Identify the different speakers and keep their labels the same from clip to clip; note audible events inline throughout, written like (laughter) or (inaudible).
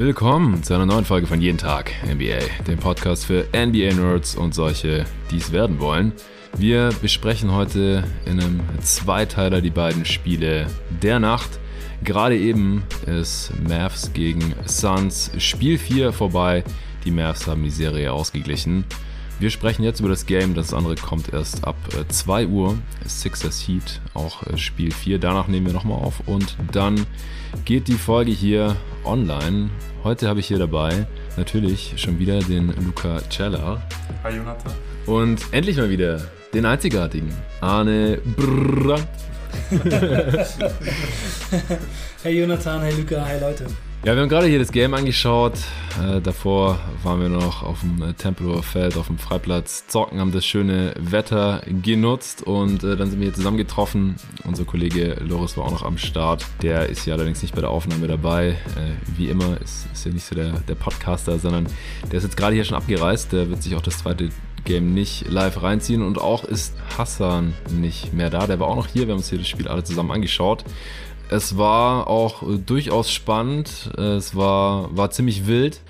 Speaker 1: Willkommen zu einer neuen Folge von Jeden Tag NBA, dem Podcast für NBA-Nerds und solche, die es werden wollen. Wir besprechen heute in einem Zweiteiler die beiden Spiele der Nacht. Gerade eben ist Mavs gegen Suns Spiel 4 vorbei. Die Mavs haben die Serie ausgeglichen. Wir sprechen jetzt über das Game, das andere kommt erst ab 2 äh, Uhr. Sixers Heat, auch äh, Spiel 4. Danach nehmen wir nochmal auf und dann geht die Folge hier online. Heute habe ich hier dabei natürlich schon wieder den Luca Cella.
Speaker 2: Hi Jonathan.
Speaker 1: Und endlich mal wieder den einzigartigen Arne Brandt. (laughs)
Speaker 3: hey Jonathan, hey Luca, hi Leute.
Speaker 1: Ja, wir haben gerade hier das Game angeschaut. Äh, davor waren wir noch auf dem äh, Tempelhofer Feld, auf dem Freiplatz zocken, haben das schöne Wetter genutzt und äh, dann sind wir hier zusammengetroffen. Unser Kollege Loris war auch noch am Start. Der ist ja allerdings nicht bei der Aufnahme dabei. Äh, wie immer ist, ist ja nicht so der, der Podcaster, sondern der ist jetzt gerade hier schon abgereist. Der wird sich auch das zweite Game nicht live reinziehen und auch ist Hassan nicht mehr da. Der war auch noch hier. Wir haben uns hier das Spiel alle zusammen angeschaut. Es war auch äh, durchaus spannend. Es war, war ziemlich wild.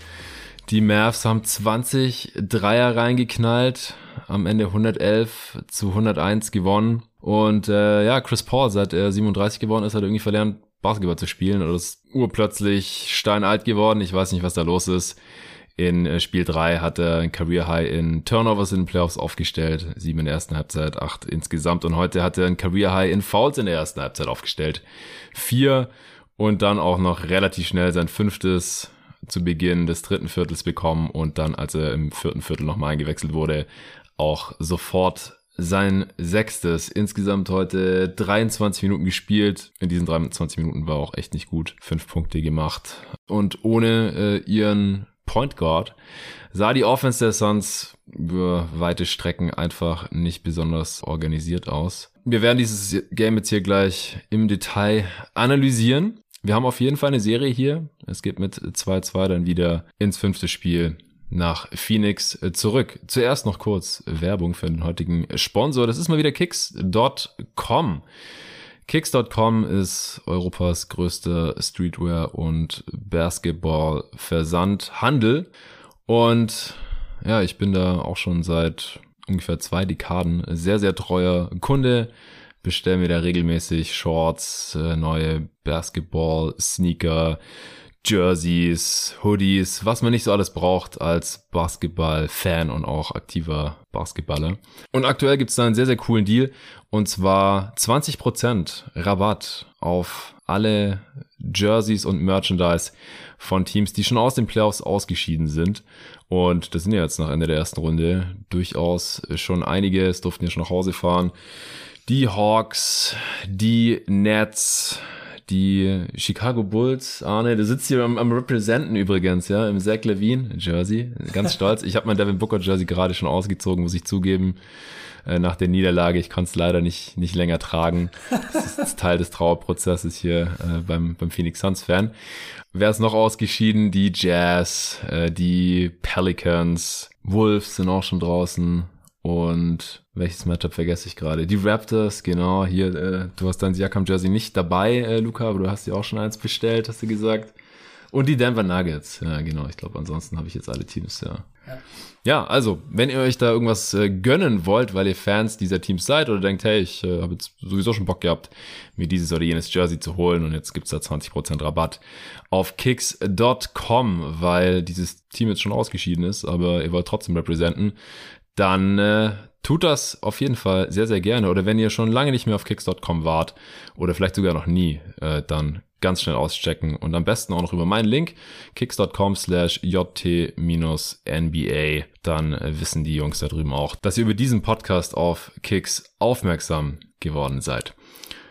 Speaker 1: Die Mavs haben 20 Dreier reingeknallt. Am Ende 111 zu 101 gewonnen. Und äh, ja, Chris Paul, seit er 37 geworden ist, hat irgendwie verlernt, Basketball zu spielen. Oder ist urplötzlich steinalt geworden. Ich weiß nicht, was da los ist. In äh, Spiel 3 hat er ein Career High in Turnovers in den Playoffs aufgestellt. Sieben in der ersten Halbzeit, acht insgesamt. Und heute hat er ein Career High in Fouls in der ersten Halbzeit aufgestellt. Vier und dann auch noch relativ schnell sein fünftes zu Beginn des dritten Viertels bekommen und dann, als er im vierten Viertel nochmal eingewechselt wurde, auch sofort sein sechstes. Insgesamt heute 23 Minuten gespielt. In diesen 23 Minuten war auch echt nicht gut. Fünf Punkte gemacht. Und ohne äh, ihren Point Guard, sah die Offense der Suns über weite Strecken einfach nicht besonders organisiert aus. Wir werden dieses Game jetzt hier gleich im Detail analysieren. Wir haben auf jeden Fall eine Serie hier. Es geht mit 2-2 dann wieder ins fünfte Spiel nach Phoenix zurück. Zuerst noch kurz Werbung für den heutigen Sponsor. Das ist mal wieder Kicks.com. Kicks.com ist Europas größter Streetwear- und Basketball-Versandhandel. Und ja, ich bin da auch schon seit ungefähr zwei Dekaden sehr, sehr treuer Kunde. Bestell mir da regelmäßig Shorts, äh, neue Basketball-Sneaker, Jerseys, Hoodies, was man nicht so alles braucht als Basketball-Fan und auch aktiver Basketballer. Und aktuell gibt es da einen sehr, sehr coolen Deal und zwar 20% Rabatt auf alle Jerseys und Merchandise von Teams, die schon aus den Playoffs ausgeschieden sind. Und das sind ja jetzt nach Ende der ersten Runde durchaus schon einige. Es durften ja schon nach Hause fahren. Die Hawks, die Nets, die Chicago Bulls, Arne, du sitzt hier am, am Representen übrigens, ja, im Zach Levine Jersey, ganz stolz. Ich habe mein Devin Booker Jersey gerade schon ausgezogen, muss ich zugeben, äh, nach der Niederlage. Ich konnte es leider nicht, nicht länger tragen. Das ist Teil des Trauerprozesses hier äh, beim, beim Phoenix Suns Fan. Wer ist noch ausgeschieden? Die Jazz, äh, die Pelicans, Wolves sind auch schon draußen. Und welches Matchup vergesse ich gerade? Die Raptors, genau, hier, äh, du hast dein Siakam Jersey nicht dabei, äh, Luca, aber du hast dir auch schon eins bestellt, hast du gesagt. Und die Denver Nuggets, ja genau, ich glaube, ansonsten habe ich jetzt alle Teams, ja. ja. Ja, also, wenn ihr euch da irgendwas äh, gönnen wollt, weil ihr Fans dieser Teams seid oder denkt, hey, ich äh, habe jetzt sowieso schon Bock gehabt, mir dieses oder jenes Jersey zu holen und jetzt gibt's da 20% Rabatt auf kicks.com, weil dieses Team jetzt schon ausgeschieden ist, aber ihr wollt trotzdem representen, dann äh, tut das auf jeden Fall sehr, sehr gerne. Oder wenn ihr schon lange nicht mehr auf kicks.com wart oder vielleicht sogar noch nie, äh, dann ganz schnell auschecken und am besten auch noch über meinen Link kicks.com slash jt-nba. Dann äh, wissen die Jungs da drüben auch, dass ihr über diesen Podcast auf Kicks aufmerksam geworden seid.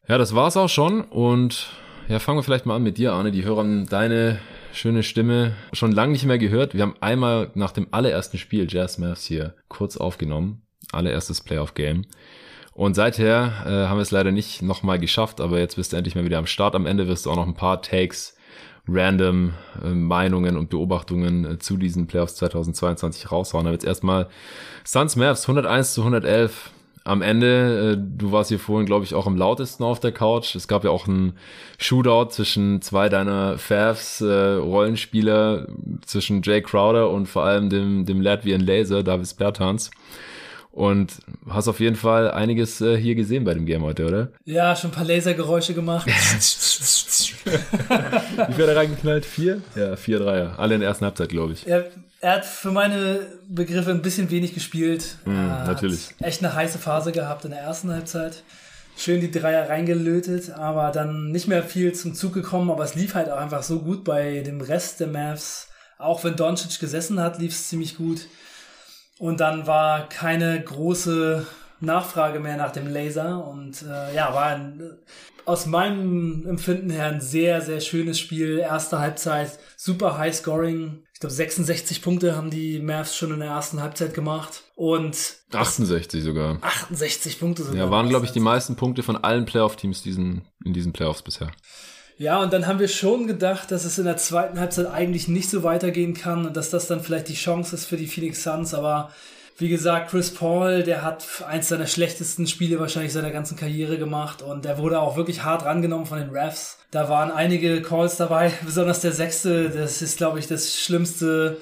Speaker 1: Ja, das war's auch schon und ja, fangen wir vielleicht mal an mit dir, Arne. Die hören deine schöne Stimme schon lange nicht mehr gehört. Wir haben einmal nach dem allerersten Spiel Jazz Mavs hier kurz aufgenommen. Allererstes Playoff-Game. Und seither äh, haben wir es leider nicht nochmal geschafft, aber jetzt bist du endlich mal wieder am Start. Am Ende wirst du auch noch ein paar Takes, random äh, Meinungen und Beobachtungen äh, zu diesen Playoffs 2022 raushauen. Da wird erstmal Suns Mavs 101 zu 111 am Ende, äh, du warst hier vorhin, glaube ich, auch am lautesten auf der Couch. Es gab ja auch einen Shootout zwischen zwei deiner Favs, äh, Rollenspieler, zwischen Jay Crowder und vor allem dem, dem Latvian Laser, Davis Bertans. Und hast auf jeden Fall einiges äh, hier gesehen bei dem Game heute, oder?
Speaker 3: Ja, schon ein paar Lasergeräusche gemacht. (laughs) (laughs) Wie
Speaker 1: viel er reingeknallt? Vier? Ja, vier Dreier. Alle in der ersten Halbzeit, glaube ich.
Speaker 3: Er, er, hat für meine Begriffe ein bisschen wenig gespielt.
Speaker 1: Mm, natürlich.
Speaker 3: Echt eine heiße Phase gehabt in der ersten Halbzeit. Schön die Dreier reingelötet, aber dann nicht mehr viel zum Zug gekommen. Aber es lief halt auch einfach so gut bei dem Rest der Mavs. Auch wenn Doncic gesessen hat, lief es ziemlich gut. Und dann war keine große Nachfrage mehr nach dem Laser. Und äh, ja, war ein, aus meinem Empfinden her ein sehr, sehr schönes Spiel. Erste Halbzeit, super High Scoring. Ich glaube, 66 Punkte haben die Mavs schon in der ersten Halbzeit gemacht. Und
Speaker 1: 68 sogar.
Speaker 3: 68 Punkte sogar.
Speaker 1: Ja, waren, glaube ich, die meisten Punkte von allen Playoff-Teams diesen, in diesen Playoffs bisher.
Speaker 3: Ja, und dann haben wir schon gedacht, dass es in der zweiten Halbzeit eigentlich nicht so weitergehen kann und dass das dann vielleicht die Chance ist für die Phoenix Suns. Aber wie gesagt, Chris Paul, der hat eins seiner schlechtesten Spiele wahrscheinlich seiner ganzen Karriere gemacht und der wurde auch wirklich hart rangenommen von den Refs. Da waren einige Calls dabei, (laughs) besonders der sechste, das ist, glaube ich, das schlimmste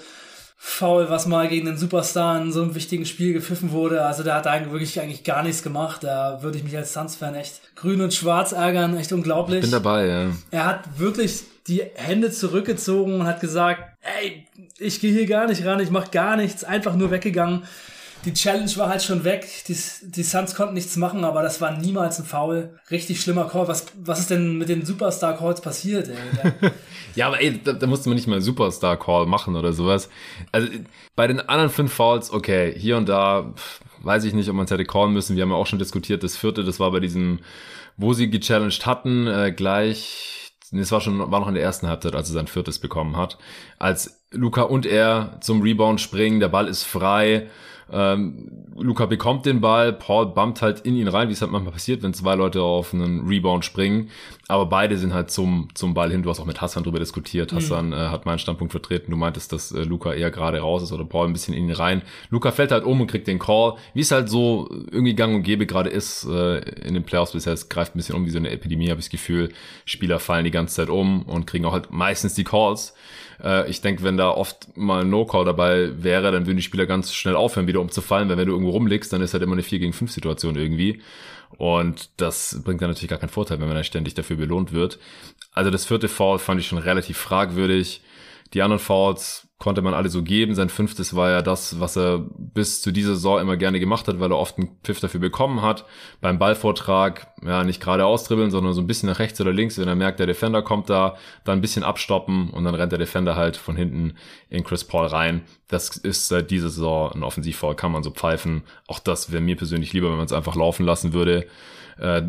Speaker 3: Foul, was mal gegen den Superstar in so einem wichtigen Spiel gepfiffen wurde. Also der hat eigentlich wirklich eigentlich gar nichts gemacht. Da würde ich mich als Suns-Fan echt grün und schwarz ärgern. Echt unglaublich. Ich
Speaker 1: bin dabei, ja.
Speaker 3: Er hat wirklich die Hände zurückgezogen und hat gesagt, ey, ich gehe hier gar nicht ran, ich mache gar nichts, einfach nur weggegangen die Challenge war halt schon weg. Die, die Suns konnten nichts machen, aber das war niemals ein Foul. Richtig schlimmer Call. Was, was ist denn mit den Superstar-Calls passiert, ey? (laughs)
Speaker 1: ja, aber ey, da, da musste man nicht mal einen Superstar-Call machen oder sowas. Also bei den anderen fünf Fouls, okay, hier und da weiß ich nicht, ob man es hätte callen müssen. Wir haben ja auch schon diskutiert, das vierte, das war bei diesem, wo sie gechallenged hatten, äh, gleich es war schon, war noch in der ersten Halbzeit, als er sein viertes bekommen hat. Als Luca und er zum Rebound springen, der Ball ist frei ähm, Luca bekommt den Ball, Paul bumpt halt in ihn rein, wie es halt manchmal passiert, wenn zwei Leute auf einen Rebound springen. Aber beide sind halt zum, zum Ball hin. Du hast auch mit Hassan drüber diskutiert. Mhm. Hassan äh, hat meinen Standpunkt vertreten. Du meintest, dass äh, Luca eher gerade raus ist oder Paul ein bisschen in ihn rein. Luca fällt halt um und kriegt den Call. Wie es halt so irgendwie gang und gäbe gerade ist äh, in den Playoffs bisher. Es greift ein bisschen um wie so eine Epidemie, habe ich das Gefühl. Spieler fallen die ganze Zeit um und kriegen auch halt meistens die Calls. Äh, ich denke, wenn da oft mal ein No-Call dabei wäre, dann würden die Spieler ganz schnell aufhören, wieder umzufallen, weil wenn du irgendwo rumliegst, dann ist halt immer eine 4 gegen 5 Situation irgendwie. Und das bringt dann natürlich gar keinen Vorteil, wenn man dann ständig dafür belohnt wird. Also das vierte Foul fand ich schon relativ fragwürdig. Die anderen Fouls konnte man alle so geben. Sein fünftes war ja das, was er bis zu dieser Saison immer gerne gemacht hat, weil er oft einen Pfiff dafür bekommen hat. Beim Ballvortrag, ja, nicht gerade ausdribbeln, sondern so ein bisschen nach rechts oder links. Wenn er merkt, der Defender kommt da, dann ein bisschen abstoppen und dann rennt der Defender halt von hinten in Chris Paul rein. Das ist seit dieser Saison ein Offensivfall, kann man so pfeifen. Auch das wäre mir persönlich lieber, wenn man es einfach laufen lassen würde äh,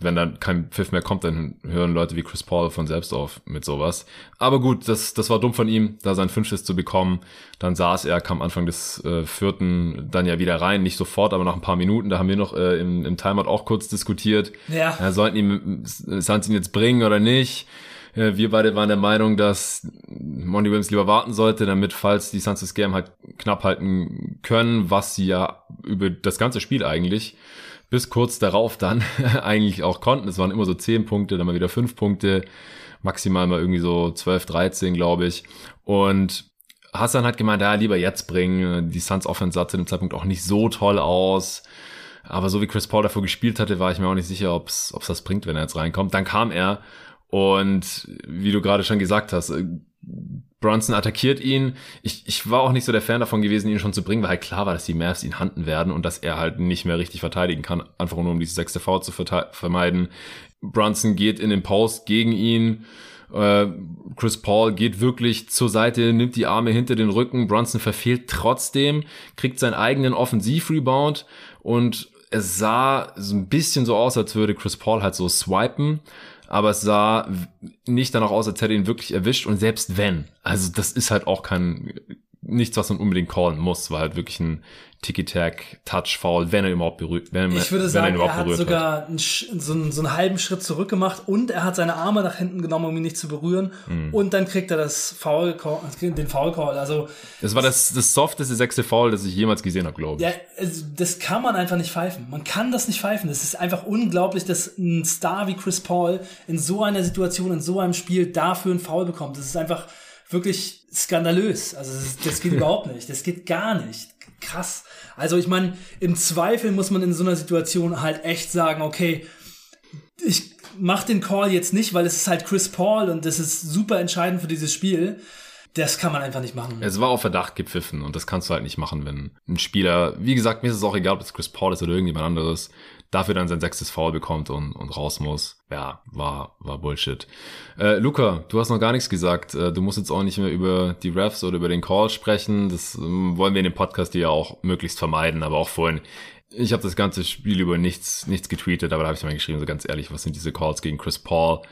Speaker 1: wenn dann kein Pfiff mehr kommt, dann hören Leute wie Chris Paul von selbst auf mit sowas. Aber gut, das, das war dumm von ihm, da sein Fünftes zu bekommen. Dann saß er, kam Anfang des äh, vierten dann ja wieder rein, nicht sofort, aber nach ein paar Minuten, da haben wir noch äh, im, im Timeout auch kurz diskutiert.
Speaker 3: Ja.
Speaker 1: ja sollten ihm, Suns ihn jetzt bringen oder nicht? Äh, wir beide waren der Meinung, dass Monty Williams lieber warten sollte, damit, falls die Suns das Game halt knapp halten können, was sie ja über das ganze Spiel eigentlich bis kurz darauf dann (laughs) eigentlich auch konnten. Es waren immer so 10 Punkte, dann mal wieder 5 Punkte, maximal mal irgendwie so 12, 13, glaube ich. Und Hassan hat gemeint, ja, lieber jetzt bringen. Die Suns Offense sah zu dem Zeitpunkt auch nicht so toll aus. Aber so wie Chris Paul davor gespielt hatte, war ich mir auch nicht sicher, ob es das bringt, wenn er jetzt reinkommt. Dann kam er und wie du gerade schon gesagt hast, Brunson attackiert ihn. Ich, ich war auch nicht so der Fan davon gewesen, ihn schon zu bringen, weil halt klar war, dass die Mavs ihn handen werden und dass er halt nicht mehr richtig verteidigen kann, einfach nur um diese sechste Foul zu vermeiden. Brunson geht in den Post gegen ihn. Äh, Chris Paul geht wirklich zur Seite, nimmt die Arme hinter den Rücken. Brunson verfehlt trotzdem, kriegt seinen eigenen Offensivrebound und es sah so ein bisschen so aus, als würde Chris Paul halt so swipen aber es sah nicht danach aus, als hätte ihn wirklich erwischt. Und selbst wenn, also das ist halt auch kein nichts, was man unbedingt callen muss, war halt wirklich ein Tiki-Tack-Touch-Foul, wenn er überhaupt berührt, wenn,
Speaker 3: ich würde sagen, er, er hat sogar hat. Einen, so, einen, so einen halben Schritt zurück gemacht und er hat seine Arme nach hinten genommen, um ihn nicht zu berühren mhm. und dann kriegt er das Foul, den Foul-Call, also.
Speaker 1: Das war das, das softeste sechste Foul, das ich jemals gesehen habe, glaube
Speaker 3: ich. Ja, also das kann man einfach nicht pfeifen. Man kann das nicht pfeifen. Das ist einfach unglaublich, dass ein Star wie Chris Paul in so einer Situation, in so einem Spiel dafür einen Foul bekommt. Das ist einfach wirklich skandalös. Also das, das geht (laughs) überhaupt nicht. Das geht gar nicht. Krass. Also ich meine, im Zweifel muss man in so einer Situation halt echt sagen, okay, ich mach den Call jetzt nicht, weil es ist halt Chris Paul und das ist super entscheidend für dieses Spiel. Das kann man einfach nicht machen.
Speaker 1: Es war auf Verdacht gepfiffen und das kannst du halt nicht machen, wenn ein Spieler, wie gesagt, mir ist es auch egal, ob es Chris Paul ist oder irgendjemand anderes, dafür dann sein sechstes Foul bekommt und, und raus muss. Ja, war, war Bullshit. Äh, Luca, du hast noch gar nichts gesagt. Äh, du musst jetzt auch nicht mehr über die Refs oder über den Call sprechen. Das ähm, wollen wir in dem Podcast ja auch möglichst vermeiden, aber auch vorhin. Ich habe das ganze Spiel über nichts, nichts getweetet, aber da habe ich mal geschrieben, so ganz ehrlich, was sind diese Calls gegen Chris Paul?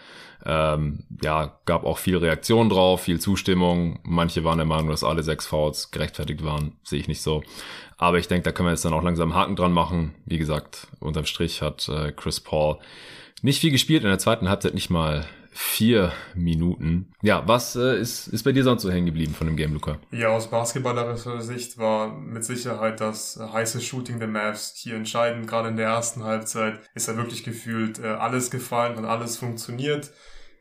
Speaker 1: Ähm, ja, gab auch viel Reaktion drauf, viel Zustimmung. Manche waren der Meinung, dass alle sechs Fouls gerechtfertigt waren. Sehe ich nicht so. Aber ich denke, da können wir jetzt dann auch langsam Haken dran machen. Wie gesagt, unterm Strich hat äh, Chris Paul nicht viel gespielt, in der zweiten Halbzeit nicht mal vier Minuten. Ja, was äh, ist, ist bei dir sonst so hängen geblieben von dem Game, Luca?
Speaker 2: Ja, aus basketballerischer Sicht war mit Sicherheit das heiße Shooting der Mavs hier entscheidend. Gerade in der ersten Halbzeit ist da wirklich gefühlt äh, alles gefallen und alles funktioniert.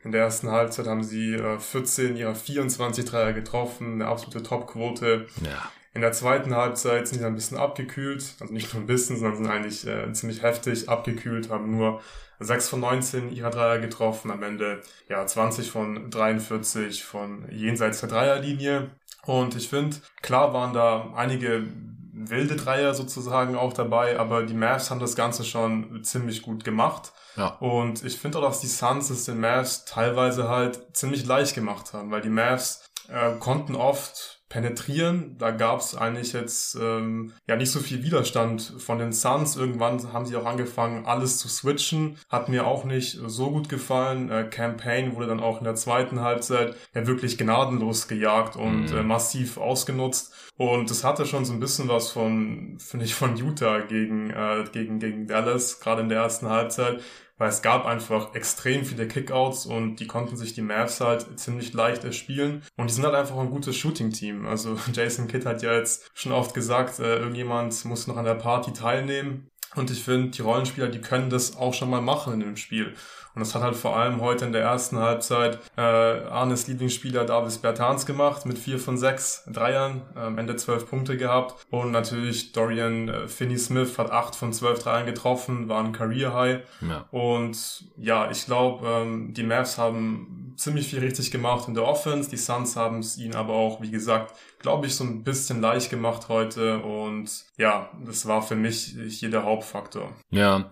Speaker 2: In der ersten Halbzeit haben sie äh, 14 ihrer 24 Dreier getroffen, eine absolute Topquote. Ja. In der zweiten Halbzeit sind sie ein bisschen abgekühlt, also nicht nur ein bisschen, sondern sind eigentlich äh, ziemlich heftig abgekühlt, haben nur 6 von 19 ihrer Dreier getroffen, am Ende ja 20 von 43 von jenseits der Dreierlinie. Und ich finde, klar waren da einige wilde Dreier sozusagen auch dabei, aber die Mavs haben das Ganze schon ziemlich gut gemacht. Ja. Und ich finde auch, dass die Suns es den Mavs teilweise halt ziemlich leicht gemacht haben, weil die Mavs äh, konnten oft penetrieren. Da gab es eigentlich jetzt ähm, ja nicht so viel Widerstand von den Suns. Irgendwann haben sie auch angefangen, alles zu switchen. Hat mir auch nicht so gut gefallen. Äh, Campaign wurde dann auch in der zweiten Halbzeit ja wirklich gnadenlos gejagt und mhm. äh, massiv ausgenutzt. Und das hatte schon so ein bisschen was von, finde ich, von Utah gegen, äh, gegen, gegen Dallas, gerade in der ersten Halbzeit weil es gab einfach extrem viele Kickouts und die konnten sich die Mavs halt ziemlich leicht erspielen und die sind halt einfach ein gutes Shooting-Team. Also (laughs) Jason Kidd hat ja jetzt schon oft gesagt, äh, irgendjemand muss noch an der Party teilnehmen und ich finde, die Rollenspieler, die können das auch schon mal machen in dem Spiel. Und das hat halt vor allem heute in der ersten Halbzeit äh, Arnes Lieblingsspieler Davis Bertans gemacht mit vier von sechs Dreiern, äh, am Ende zwölf Punkte gehabt. Und natürlich Dorian äh, Finney-Smith hat acht von zwölf Dreiern getroffen, war ein Career High. Ja. Und ja, ich glaube, ähm, die Mavs haben ziemlich viel richtig gemacht in der Offense. Die Suns haben es ihnen aber auch, wie gesagt, glaube ich, so ein bisschen leicht gemacht heute. Und ja, das war für mich hier der Hauptfaktor.
Speaker 1: Ja,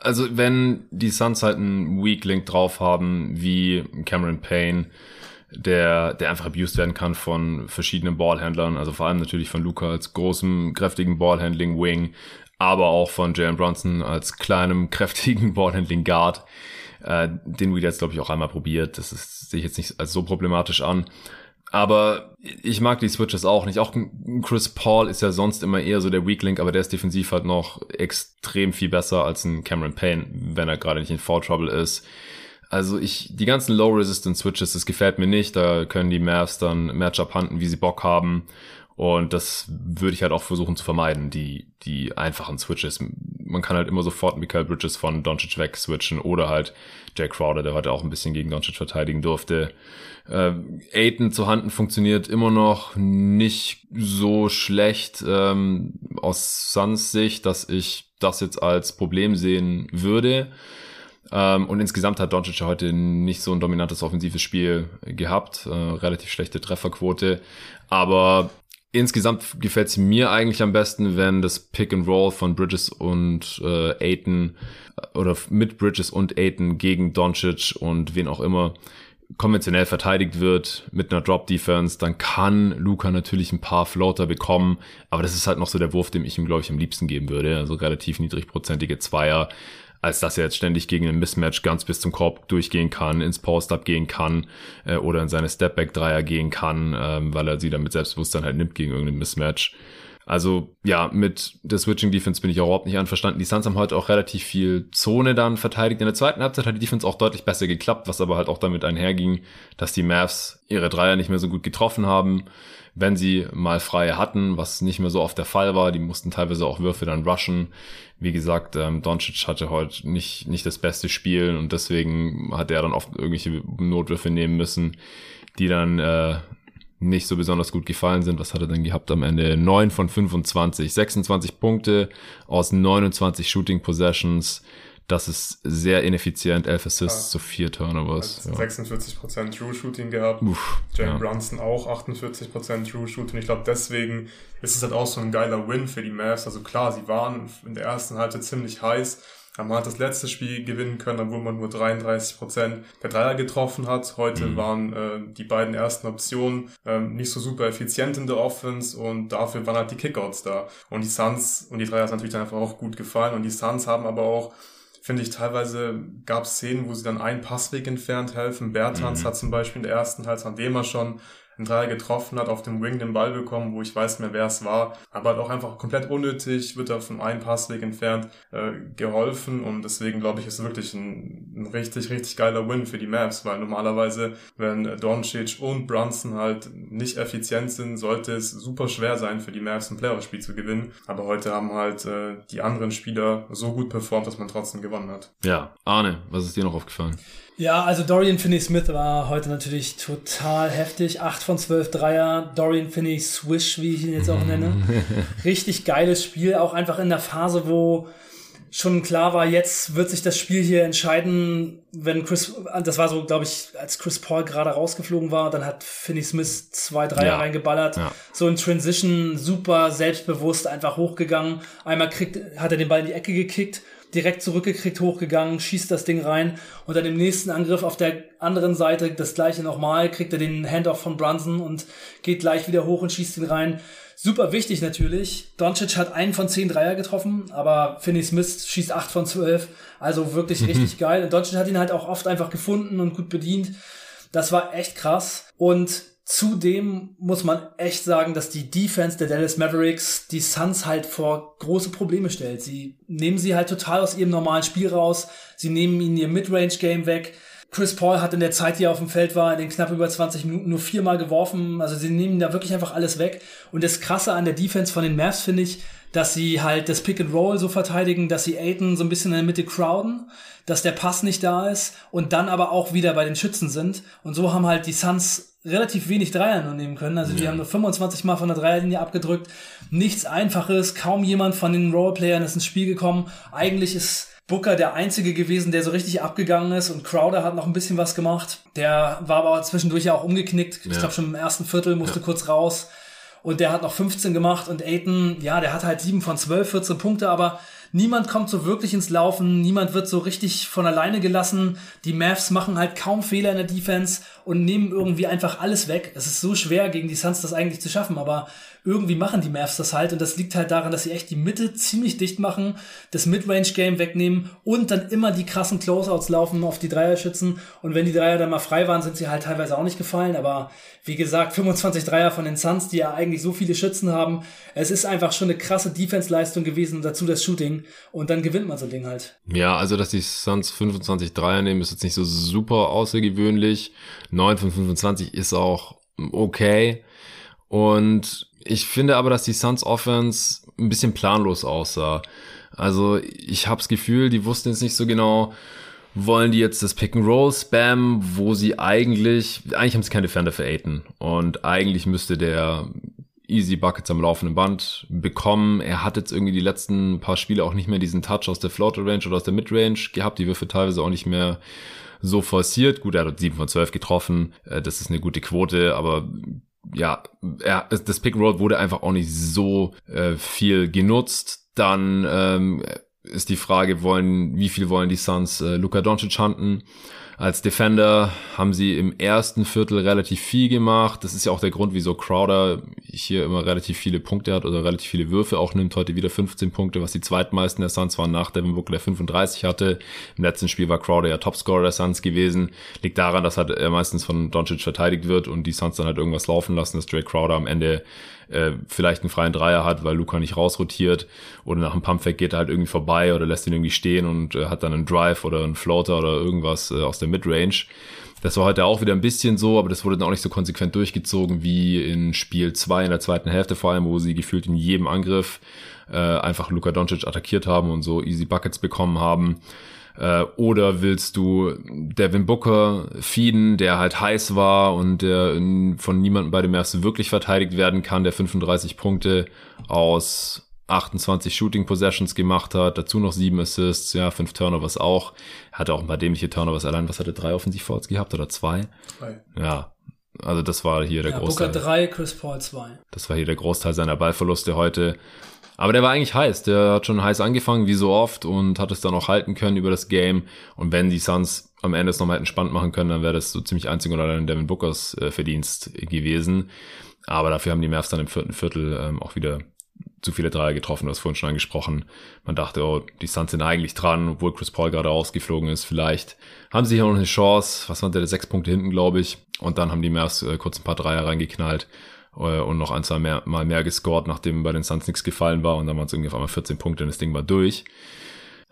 Speaker 1: also wenn die Suns halt einen Weak Link drauf haben, wie Cameron Payne, der, der einfach abused werden kann von verschiedenen Ballhändlern, also vor allem natürlich von Luca als großem, kräftigen Ballhandling Wing, aber auch von Jalen Brunson als kleinem, (laughs) kräftigen Ballhandling Guard. Äh, den Weed jetzt, glaube ich, auch einmal probiert. Das ist, sehe ich jetzt nicht als so problematisch an. Aber ich mag die Switches auch nicht. Auch Chris Paul ist ja sonst immer eher so der Weak Link, aber der ist defensiv halt noch extrem viel besser als ein Cameron Payne, wenn er gerade nicht in Foul Trouble ist. Also ich, die ganzen Low Resistance Switches, das gefällt mir nicht. Da können die Mavs dann Matchup handeln, wie sie Bock haben. Und das würde ich halt auch versuchen zu vermeiden, die, die einfachen Switches. Man kann halt immer sofort Michael Bridges von Doncic weg switchen oder halt Jay Crowder, der heute auch ein bisschen gegen Doncic verteidigen durfte. Äh, Aiton zu Handen funktioniert immer noch nicht so schlecht ähm, aus Suns Sicht, dass ich das jetzt als Problem sehen würde. Ähm, und insgesamt hat Doncic heute nicht so ein dominantes offensives Spiel gehabt, äh, relativ schlechte Trefferquote. Aber Insgesamt gefällt es mir eigentlich am besten, wenn das Pick and Roll von Bridges und äh, Aiton äh, oder mit Bridges und Aiton gegen Doncic und wen auch immer konventionell verteidigt wird mit einer Drop Defense, dann kann Luca natürlich ein paar Floater bekommen, aber das ist halt noch so der Wurf, dem ich ihm glaube ich am liebsten geben würde, also relativ niedrigprozentige Zweier. Als dass er jetzt ständig gegen ein Mismatch ganz bis zum Korb durchgehen kann, ins Post-Up gehen kann äh, oder in seine Stepback-Dreier gehen kann, ähm, weil er sie dann mit Selbstbewusstsein halt nimmt gegen irgendein Mismatch. Also ja, mit der Switching Defense bin ich auch überhaupt nicht anverstanden. Die Suns haben heute auch relativ viel Zone dann verteidigt. In der zweiten Halbzeit hat die Defense auch deutlich besser geklappt, was aber halt auch damit einherging, dass die Mavs ihre Dreier nicht mehr so gut getroffen haben wenn sie mal freie hatten, was nicht mehr so oft der Fall war. Die mussten teilweise auch Würfe dann rushen. Wie gesagt, ähm, Doncic hatte heute nicht, nicht das beste Spiel und deswegen hat er dann oft irgendwelche Notwürfe nehmen müssen, die dann äh, nicht so besonders gut gefallen sind. Was hat er denn gehabt am Ende? 9 von 25, 26 Punkte aus 29 Shooting Possessions. Das ist sehr ineffizient. 11 Assists zu ja. 4 Turnovers.
Speaker 2: Ja. 46% True Shooting gehabt. Uff, Jane ja. Brunson auch 48% True Shooting. Ich glaube, deswegen ist es halt auch so ein geiler Win für die Mavs. Also klar, sie waren in der ersten Halbzeit ziemlich heiß. Aber man hat das letzte Spiel gewinnen können, obwohl man nur 33% der Dreier getroffen hat. Heute mhm. waren äh, die beiden ersten Optionen äh, nicht so super effizient in der Offense und dafür waren halt die Kickouts da. Und die Suns und die Dreier sind natürlich dann einfach auch gut gefallen. Und die Suns haben aber auch finde ich, teilweise gab es Szenen, wo sie dann einen Passweg entfernt helfen. Bertans mhm. hat zum Beispiel in der ersten Halbzeit, an dem er schon einen Dreier getroffen hat, auf dem Wing den Ball bekommen, wo ich weiß mehr, wer es war. Aber halt auch einfach komplett unnötig, wird er von einem Passweg entfernt äh, geholfen und deswegen glaube ich, ist wirklich ein, ein richtig, richtig geiler Win für die Mavs, weil normalerweise, wenn Doncic und Brunson halt nicht effizient sind, sollte es super schwer sein für die Mavs ein Playoff-Spiel zu gewinnen. Aber heute haben halt äh, die anderen Spieler so gut performt, dass man trotzdem gewonnen hat.
Speaker 1: Ja, Arne, was ist dir noch aufgefallen?
Speaker 3: Ja, also Dorian Finney-Smith war heute natürlich total heftig. 8 von 12 Dreier. Dorian Finney-Swish, wie ich ihn jetzt auch nenne. (laughs) Richtig geiles Spiel. Auch einfach in der Phase, wo schon klar war, jetzt wird sich das Spiel hier entscheiden, wenn Chris, das war so, glaube ich, als Chris Paul gerade rausgeflogen war, dann hat Finney Smith zwei Dreier ja. reingeballert. Ja. So in Transition super selbstbewusst einfach hochgegangen. Einmal kriegt, hat er den Ball in die Ecke gekickt direkt zurückgekriegt, hochgegangen, schießt das Ding rein und dann im nächsten Angriff auf der anderen Seite das gleiche nochmal, kriegt er den Handoff von Brunson und geht gleich wieder hoch und schießt ihn rein. Super wichtig natürlich. Doncic hat einen von zehn Dreier getroffen, aber Finney Smith schießt acht von zwölf. Also wirklich mhm. richtig geil. Und Doncic hat ihn halt auch oft einfach gefunden und gut bedient. Das war echt krass. Und Zudem muss man echt sagen, dass die Defense der Dallas Mavericks die Suns halt vor große Probleme stellt. Sie nehmen sie halt total aus ihrem normalen Spiel raus. Sie nehmen ihnen ihr Midrange-Game weg. Chris Paul hat in der Zeit, die er auf dem Feld war, in den knapp über 20 Minuten nur viermal geworfen. Also sie nehmen da wirklich einfach alles weg. Und das Krasse an der Defense von den Mavs finde ich, dass sie halt das Pick and Roll so verteidigen, dass sie Aiton so ein bisschen in der Mitte crowden, dass der Pass nicht da ist und dann aber auch wieder bei den Schützen sind. Und so haben halt die Suns relativ wenig Dreier nur nehmen können. Also die haben nur 25 Mal von der Dreierlinie abgedrückt. Nichts Einfaches. Kaum jemand von den Roleplayern ist ins Spiel gekommen. Eigentlich ist Booker der einzige gewesen, der so richtig abgegangen ist und Crowder hat noch ein bisschen was gemacht. Der war aber zwischendurch ja auch umgeknickt. Ja. Ich glaube schon im ersten Viertel musste ja. kurz raus und der hat noch 15 gemacht und Aiton, ja, der hat halt 7 von 12, 14 Punkte, aber niemand kommt so wirklich ins Laufen, niemand wird so richtig von alleine gelassen. Die Mavs machen halt kaum Fehler in der Defense und nehmen irgendwie einfach alles weg. Es ist so schwer, gegen die Suns das eigentlich zu schaffen, aber irgendwie machen die Mavs das halt und das liegt halt daran, dass sie echt die Mitte ziemlich dicht machen, das Midrange-Game wegnehmen und dann immer die krassen Closeouts laufen auf die Dreierschützen und wenn die Dreier dann mal frei waren, sind sie halt teilweise auch nicht gefallen, aber wie gesagt, 25 Dreier von den Suns, die ja eigentlich so viele Schützen haben, es ist einfach schon eine krasse Defense-Leistung gewesen und dazu das Shooting und dann gewinnt man so ein Ding halt.
Speaker 1: Ja, also dass die Suns 25 Dreier nehmen, ist jetzt nicht so super außergewöhnlich. 9 von 25 ist auch okay. Und ich finde aber, dass die Suns Offense ein bisschen planlos aussah. Also ich habe das Gefühl, die wussten jetzt nicht so genau, wollen die jetzt das Pick and Roll spam, wo sie eigentlich, eigentlich haben sie keine Defender für Aiden. Und eigentlich müsste der easy Buckets am laufenden Band bekommen. Er hat jetzt irgendwie die letzten paar Spiele auch nicht mehr diesen Touch aus der Floater Range oder aus der Midrange gehabt. Die Würfe teilweise auch nicht mehr so forciert. Gut, er hat 7 von 12 getroffen. Äh, das ist eine gute Quote, aber ja, er, das Pick and Roll wurde einfach auch nicht so äh, viel genutzt. Dann ähm, ist die Frage, wollen, wie viel wollen die Suns äh, Luka Doncic hunten? Als Defender haben sie im ersten Viertel relativ viel gemacht. Das ist ja auch der Grund, wieso Crowder hier immer relativ viele Punkte hat oder relativ viele Würfe auch nimmt. Heute wieder 15 Punkte, was die zweitmeisten der Suns waren nach Devin Booker, der 35 hatte. Im letzten Spiel war Crowder ja Topscorer der Suns gewesen. Liegt daran, dass halt er meistens von Doncic verteidigt wird und die Suns dann halt irgendwas laufen lassen, dass Drake Crowder am Ende äh, vielleicht einen freien Dreier hat, weil Luca nicht rausrotiert oder nach einem Pumpfake geht er halt irgendwie vorbei oder lässt ihn irgendwie stehen und äh, hat dann einen Drive oder einen Floater oder irgendwas äh, aus der Midrange. Das war heute auch wieder ein bisschen so, aber das wurde dann auch nicht so konsequent durchgezogen wie in Spiel 2 in der zweiten Hälfte vor allem, wo sie gefühlt in jedem Angriff äh, einfach Luka Doncic attackiert haben und so easy Buckets bekommen haben. Äh, oder willst du Devin Booker feeden, der halt heiß war und der von niemandem bei dem ersten wirklich verteidigt werden kann, der 35 Punkte aus 28 Shooting Possessions gemacht hat, dazu noch sieben Assists, ja, fünf Turnovers auch. Hatte auch ein paar dämliche Turnovers allein. Was hatte drei Offensivfouls gehabt oder zwei? Drei. Ja. Also das war hier der ja, Großteil.
Speaker 3: Booker drei, Chris Paul zwei.
Speaker 1: Das war hier der Großteil seiner Ballverluste heute. Aber der war eigentlich heiß. Der hat schon heiß angefangen, wie so oft, und hat es dann auch halten können über das Game. Und wenn die Suns am Ende es nochmal hätten spannend machen können, dann wäre das so ziemlich einzig oder allein Devin Bookers äh, Verdienst gewesen. Aber dafür haben die Mavs dann im vierten Viertel ähm, auch wieder zu viele Dreier getroffen, du hast vorhin schon angesprochen. Man dachte, oh, die Suns sind eigentlich dran, obwohl Chris Paul gerade ausgeflogen ist. Vielleicht haben sie hier noch eine Chance. Was waren der? Sechs Punkte hinten, glaube ich. Und dann haben die Mavs äh, kurz ein paar Dreier reingeknallt und noch ein, zwei mehr, mal mehr gescored, nachdem bei den Suns nichts gefallen war. Und dann waren es irgendwie auf einmal 14 Punkte und das Ding war durch.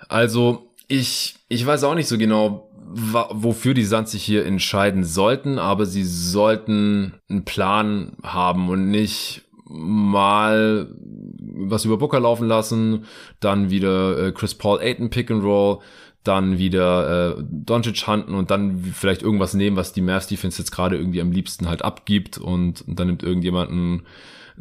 Speaker 1: Also, ich, ich weiß auch nicht so genau, wofür die Suns sich hier entscheiden sollten, aber sie sollten einen Plan haben und nicht mal was über Booker laufen lassen, dann wieder äh, Chris Paul Aiton Pick and Roll, dann wieder äh, Doncic hunten und dann vielleicht irgendwas nehmen, was die Mavs Defense jetzt gerade irgendwie am liebsten halt abgibt und, und dann nimmt irgendjemanden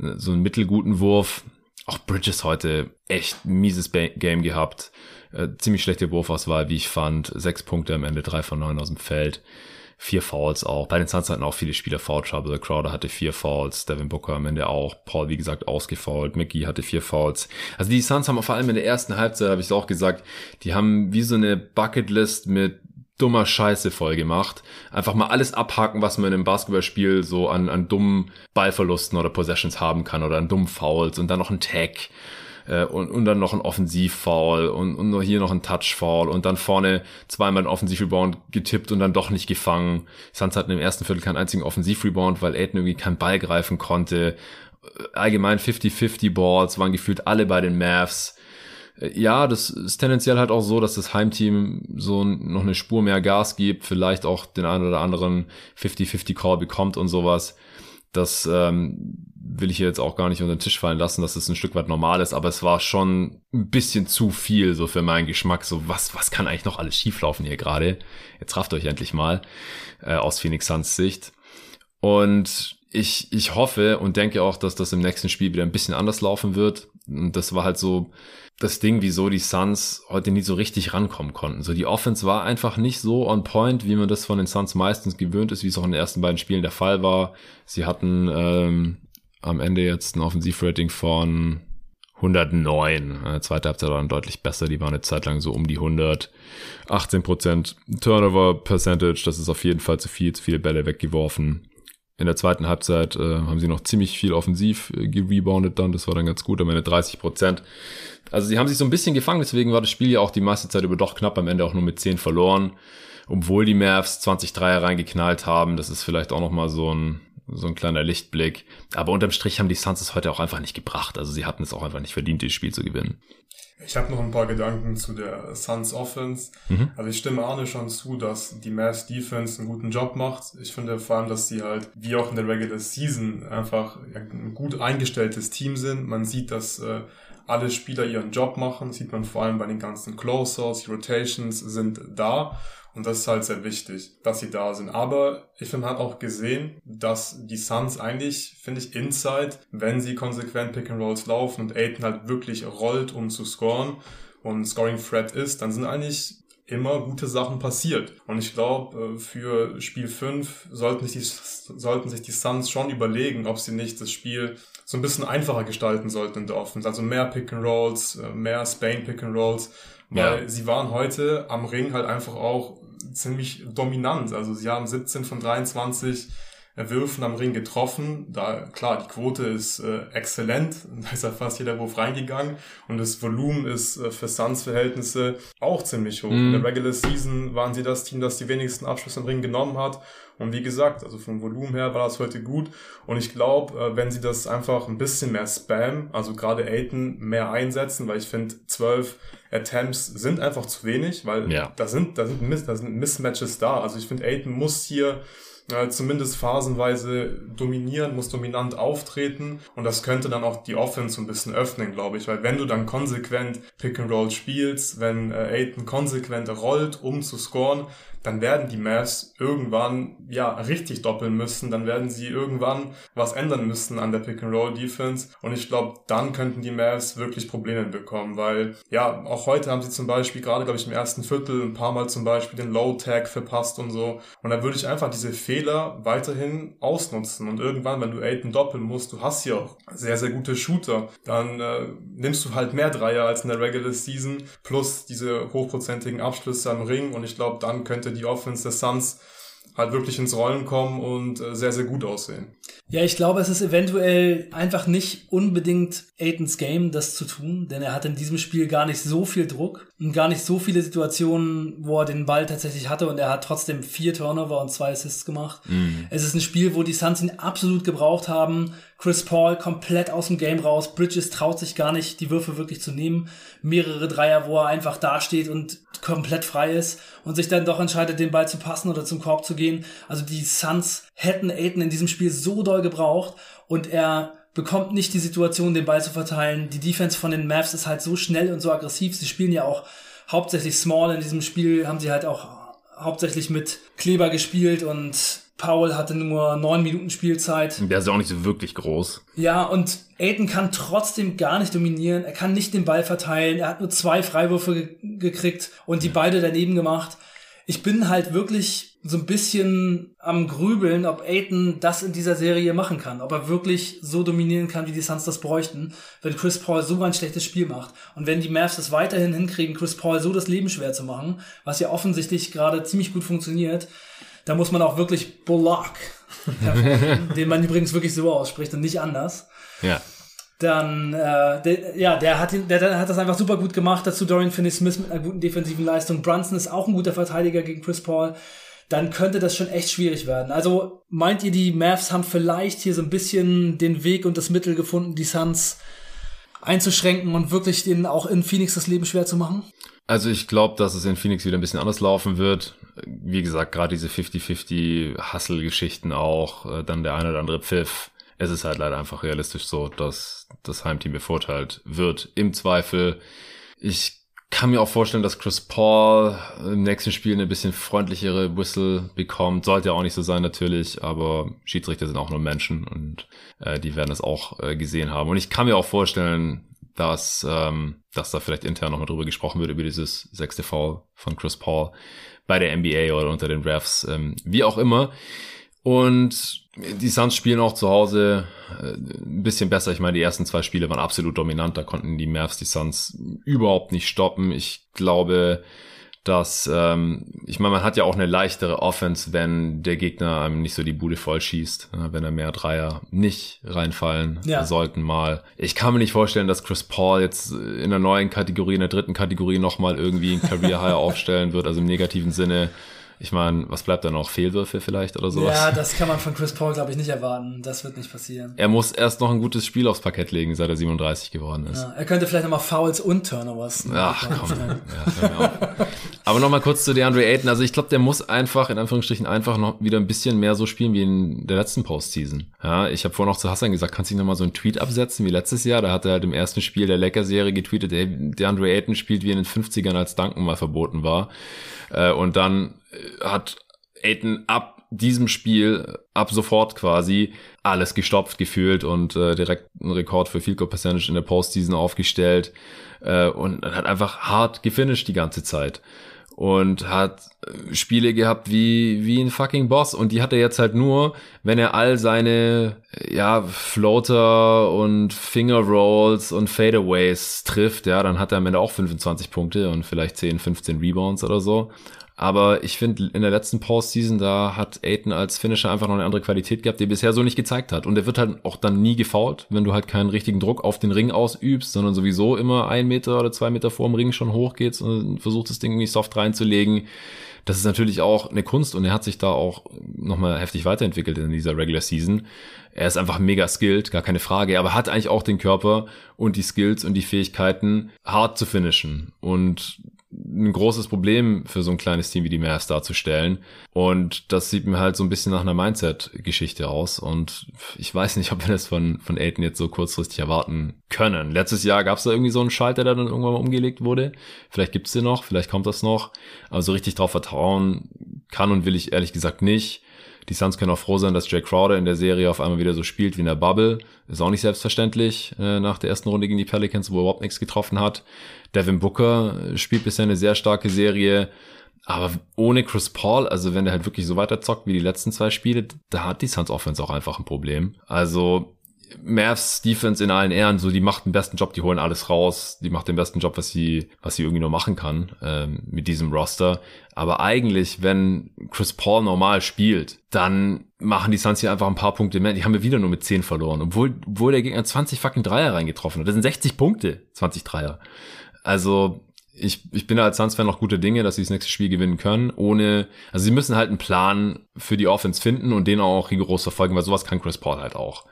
Speaker 1: äh, so einen mittelguten Wurf. Auch Bridges heute echt mieses ba Game gehabt. Äh, ziemlich schlechte Wurfauswahl, wie ich fand. Sechs Punkte am Ende, drei von neun aus dem Feld vier Fouls auch. Bei den Suns hatten auch viele Spieler Foul Trouble. Crowder hatte vier Fouls, Devin Booker am Ende auch. Paul, wie gesagt, ausgefault. Mickey hatte vier Fouls. Also die Suns haben vor allem in der ersten Halbzeit, habe ich es auch gesagt, die haben wie so eine Bucketlist mit dummer Scheiße voll gemacht. Einfach mal alles abhaken, was man in einem Basketballspiel so an, an dummen Ballverlusten oder Possessions haben kann oder an dummen Fouls und dann noch ein Tag äh, und, und dann noch ein Offensivfoul und, und nur hier noch ein Touchfoul und dann vorne zweimal ein Offensivrebound getippt und dann doch nicht gefangen. Suns hatten im ersten Viertel keinen einzigen Offensivrebound, weil Aiden irgendwie keinen Ball greifen konnte. Allgemein 50-50 Balls waren gefühlt alle bei den Mavs. Äh, ja, das ist tendenziell halt auch so, dass das Heimteam so noch eine Spur mehr Gas gibt, vielleicht auch den einen oder anderen 50-50 Call bekommt und sowas. Das ähm, will ich hier jetzt auch gar nicht unter den Tisch fallen lassen, dass es ein Stück weit normal ist, aber es war schon ein bisschen zu viel so für meinen Geschmack. So was, was kann eigentlich noch alles schieflaufen hier gerade? Jetzt rafft euch endlich mal äh, aus Phoenix Suns Sicht. Und ich, ich hoffe und denke auch, dass das im nächsten Spiel wieder ein bisschen anders laufen wird. Und das war halt so das Ding, wieso die Suns heute nie so richtig rankommen konnten. So die Offense war einfach nicht so on point, wie man das von den Suns meistens gewöhnt ist, wie es auch in den ersten beiden Spielen der Fall war. Sie hatten ähm, am Ende jetzt ein Offensivrating von 109. Äh, zweite Halbzeit war dann deutlich besser. Die waren eine Zeit lang so um die 100. 18% Turnover Percentage. Das ist auf jeden Fall zu viel, zu viele Bälle weggeworfen. In der zweiten Halbzeit äh, haben sie noch ziemlich viel offensiv äh, gereboundet dann. Das war dann ganz gut. Am Ende 30%. Also sie haben sich so ein bisschen gefangen. Deswegen war das Spiel ja auch die meiste Zeit über doch knapp. Am Ende auch nur mit 10 verloren. Obwohl die Mavs 20 Dreier reingeknallt haben. Das ist vielleicht auch nochmal so ein so ein kleiner Lichtblick. Aber unterm Strich haben die Suns es heute auch einfach nicht gebracht. Also sie hatten es auch einfach nicht verdient, das Spiel zu gewinnen.
Speaker 2: Ich habe noch ein paar Gedanken zu der Suns Offense. Mhm. Also ich stimme Arne schon zu, dass die Mavs Defense einen guten Job macht. Ich finde vor allem, dass sie halt, wie auch in der Regular Season, einfach ein gut eingestelltes Team sind. Man sieht, dass äh, alle Spieler ihren Job machen. sieht man vor allem bei den ganzen Closers, die Rotations sind da. Und das ist halt sehr wichtig, dass sie da sind. Aber ich finde, man hat auch gesehen, dass die Suns eigentlich, finde ich, inside, wenn sie konsequent Pick and Rolls laufen und Aiden halt wirklich rollt, um zu scoren und Scoring Threat ist, dann sind eigentlich immer gute Sachen passiert. Und ich glaube, äh, für Spiel 5 sollten sich, die, sollten sich die Suns schon überlegen, ob sie nicht das Spiel so ein bisschen einfacher gestalten sollten in der Offense. Also mehr Pick and Rolls, äh, mehr Spain Pick and Rolls, weil ja. sie waren heute am Ring halt einfach auch ziemlich dominant. Also sie haben 17 von 23 Würfen am Ring getroffen. Da, klar, die Quote ist äh, exzellent. (laughs) Da ist ja fast jeder Wurf reingegangen. Und das Volumen ist äh, für Suns Verhältnisse auch ziemlich hoch. Mm. In der Regular Season waren sie das Team, das die wenigsten Abschlüsse am Ring genommen hat. Und wie gesagt, also vom Volumen her war das heute gut. Und ich glaube, äh, wenn sie das einfach ein bisschen mehr Spam, also gerade Aiton, mehr einsetzen, weil ich finde, zwölf Attempts sind einfach zu wenig, weil ja. da sind, da sind, da sind Mismatches da. Also ich finde, Aiton muss hier äh, zumindest phasenweise dominieren, muss dominant auftreten. Und das könnte dann auch die Offense ein bisschen öffnen, glaube ich, weil wenn du dann konsequent Pick and Roll spielst, wenn äh, Aiden konsequent rollt, um zu scoren, dann werden die Mavs irgendwann ja richtig doppeln müssen, dann werden sie irgendwann was ändern müssen an der Pick and Roll Defense und ich glaube, dann könnten die Mavs wirklich Probleme bekommen, weil ja, auch heute haben sie zum Beispiel gerade, glaube ich, im ersten Viertel ein paar Mal zum Beispiel den Low Tag verpasst und so. Und da würde ich einfach diese Fehler weiterhin ausnutzen und irgendwann, wenn du Aiden doppeln musst, du hast ja auch sehr, sehr gute Shooter, dann äh, nimmst du halt mehr Dreier als in der Regular Season plus diese hochprozentigen Abschlüsse am Ring und ich glaube, dann könnte könnte die Offense der Suns halt wirklich ins Rollen kommen und äh, sehr, sehr gut aussehen.
Speaker 3: Ja, ich glaube, es ist eventuell einfach nicht unbedingt Aitons Game, das zu tun, denn er hat in diesem Spiel gar nicht so viel Druck und gar nicht so viele Situationen, wo er den Ball tatsächlich hatte und er hat trotzdem vier Turnover und zwei Assists gemacht. Mhm. Es ist ein Spiel, wo die Suns ihn absolut gebraucht haben. Chris Paul komplett aus dem Game raus. Bridges traut sich gar nicht, die Würfe wirklich zu nehmen. Mehrere Dreier, wo er einfach dasteht und komplett frei ist und sich dann doch entscheidet, den Ball zu passen oder zum Korb zu gehen. Also die Suns hätten Aiden in diesem Spiel so doll gebraucht und er bekommt nicht die Situation, den Ball zu verteilen. Die Defense von den Mavs ist halt so schnell und so aggressiv. Sie spielen ja auch hauptsächlich small in diesem Spiel, haben sie halt auch hauptsächlich mit Kleber gespielt und Paul hatte nur neun Minuten Spielzeit.
Speaker 1: Der ist ja auch nicht so wirklich groß.
Speaker 3: Ja, und Aiden kann trotzdem gar nicht dominieren. Er kann nicht den Ball verteilen. Er hat nur zwei Freiwürfe ge gekriegt und die beide daneben gemacht. Ich bin halt wirklich so ein bisschen am Grübeln, ob Aiden das in dieser Serie machen kann. Ob er wirklich so dominieren kann, wie die Suns das bräuchten, wenn Chris Paul so ein schlechtes Spiel macht. Und wenn die Mavs es weiterhin hinkriegen, Chris Paul so das Leben schwer zu machen, was ja offensichtlich gerade ziemlich gut funktioniert, da muss man auch wirklich Bullock, (laughs) den man übrigens wirklich so ausspricht und nicht anders.
Speaker 1: Ja.
Speaker 3: Dann, äh, der, ja, der hat, der, der hat das einfach super gut gemacht. Dazu Dorian Finney-Smith mit einer guten defensiven Leistung. Brunson ist auch ein guter Verteidiger gegen Chris Paul. Dann könnte das schon echt schwierig werden. Also meint ihr, die Mavs haben vielleicht hier so ein bisschen den Weg und das Mittel gefunden, die Suns einzuschränken und wirklich denen auch in Phoenix das Leben schwer zu machen?
Speaker 1: Also ich glaube, dass es in Phoenix wieder ein bisschen anders laufen wird. Wie gesagt, gerade diese 50-50 Hustle-Geschichten auch, äh, dann der eine oder andere Pfiff. Es ist halt leider einfach realistisch so, dass das Heimteam bevorteilt wird. Im Zweifel. Ich kann mir auch vorstellen, dass Chris Paul im nächsten Spiel eine bisschen freundlichere Whistle bekommt. Sollte ja auch nicht so sein natürlich, aber Schiedsrichter sind auch nur Menschen und äh, die werden es auch äh, gesehen haben. Und ich kann mir auch vorstellen, dass, ähm, dass da vielleicht intern nochmal drüber gesprochen wird, über dieses sechste Foul von Chris Paul bei der NBA oder unter den Refs, ähm, wie auch immer. Und die Suns spielen auch zu Hause äh, ein bisschen besser. Ich meine, die ersten zwei Spiele waren absolut dominant. Da konnten die Mavs die Suns überhaupt nicht stoppen. Ich glaube, dass, ähm, ich meine, man hat ja auch eine leichtere Offense, wenn der Gegner einem nicht so die Bude voll schießt, ja, wenn er mehr Dreier nicht reinfallen ja. sollten mal. Ich kann mir nicht vorstellen, dass Chris Paul jetzt in der neuen Kategorie, in der dritten Kategorie nochmal irgendwie ein Career High (laughs) aufstellen wird, also im negativen Sinne. Ich meine, was bleibt da noch? Fehlwürfe vielleicht oder sowas?
Speaker 3: Ja, das kann man von Chris Paul, glaube ich, nicht erwarten. Das wird nicht passieren.
Speaker 1: Er muss erst noch ein gutes Spiel aufs Parkett legen, seit er 37 geworden ist. Ja,
Speaker 3: er könnte vielleicht nochmal Fouls und Turnovers.
Speaker 1: Ach komm. ja, Aber nochmal kurz zu DeAndre Ayton. Also ich glaube, der muss einfach, in Anführungsstrichen, einfach noch wieder ein bisschen mehr so spielen wie in der letzten Postseason. Ja, ich habe vorhin noch zu Hassan gesagt, kannst du nicht nochmal so einen Tweet absetzen wie letztes Jahr? Da hat er halt im ersten Spiel der Lecker-Serie getweetet, ey, DeAndre Ayton spielt wie in den 50ern, als Duncan mal verboten war. Äh, und dann hat Aiden ab diesem Spiel, ab sofort quasi, alles gestopft gefühlt und äh, direkt einen Rekord für Field Goal Percentage in der Postseason aufgestellt äh, und hat einfach hart gefinisht die ganze Zeit und hat äh, Spiele gehabt wie wie ein fucking Boss und die hat er jetzt halt nur, wenn er all seine ja Floater und Finger Rolls und Fadeaways trifft, ja, dann hat er am Ende auch 25 Punkte und vielleicht 10, 15 Rebounds oder so. Aber ich finde, in der letzten Postseason, da hat Aiton als Finisher einfach noch eine andere Qualität gehabt, die er bisher so nicht gezeigt hat. Und er wird halt auch dann nie gefault, wenn du halt keinen richtigen Druck auf den Ring ausübst, sondern sowieso immer ein Meter oder zwei Meter vor dem Ring schon hochgehst und versuchst das Ding nicht soft reinzulegen. Das ist natürlich auch eine Kunst und er hat sich da auch nochmal heftig weiterentwickelt in dieser Regular Season. Er ist einfach mega skilled, gar keine Frage, aber hat eigentlich auch den Körper und die Skills und die Fähigkeiten, hart zu finishen. Und ein großes Problem für so ein kleines Team wie die Mavs darzustellen. Und das sieht mir halt so ein bisschen nach einer Mindset-Geschichte aus. Und ich weiß nicht, (laughs) ob wir das von, von Aiden jetzt so kurzfristig erwarten können. Letztes Jahr gab es da irgendwie so einen Schalter, der dann irgendwann mal umgelegt wurde. Vielleicht gibt's den noch, vielleicht kommt das noch. Aber so richtig drauf vertrauen kann und will ich ehrlich gesagt nicht. Die Suns können auch froh sein, dass Jay Crowder in der Serie auf einmal wieder so spielt wie in der Bubble. Ist auch nicht selbstverständlich äh, nach der ersten Runde gegen die Pelicans, wo er überhaupt nichts getroffen hat. Devin Booker spielt bisher eine sehr starke Serie. Aber ohne Chris Paul, also wenn der halt wirklich so weiter zockt wie die letzten zwei Spiele, da hat die Suns Offense auch einfach ein Problem. Also Mavs Defense in allen Ehren, so die macht den besten Job, die holen alles raus, die macht den besten Job, was sie, was sie irgendwie nur machen kann ähm, mit diesem Roster. Aber eigentlich, wenn Chris Paul normal spielt, dann machen die Suns hier einfach ein paar Punkte mehr. Die haben wir wieder nur mit 10 verloren, obwohl, obwohl der Gegner 20 fucking Dreier reingetroffen hat. Das sind 60 Punkte, 20 Dreier. Also ich, ich bin da als Suns-Fan noch gute Dinge, dass sie das nächste Spiel gewinnen können, ohne, also sie müssen halt einen Plan für die Offense finden und den auch rigoros verfolgen, weil sowas kann Chris Paul halt auch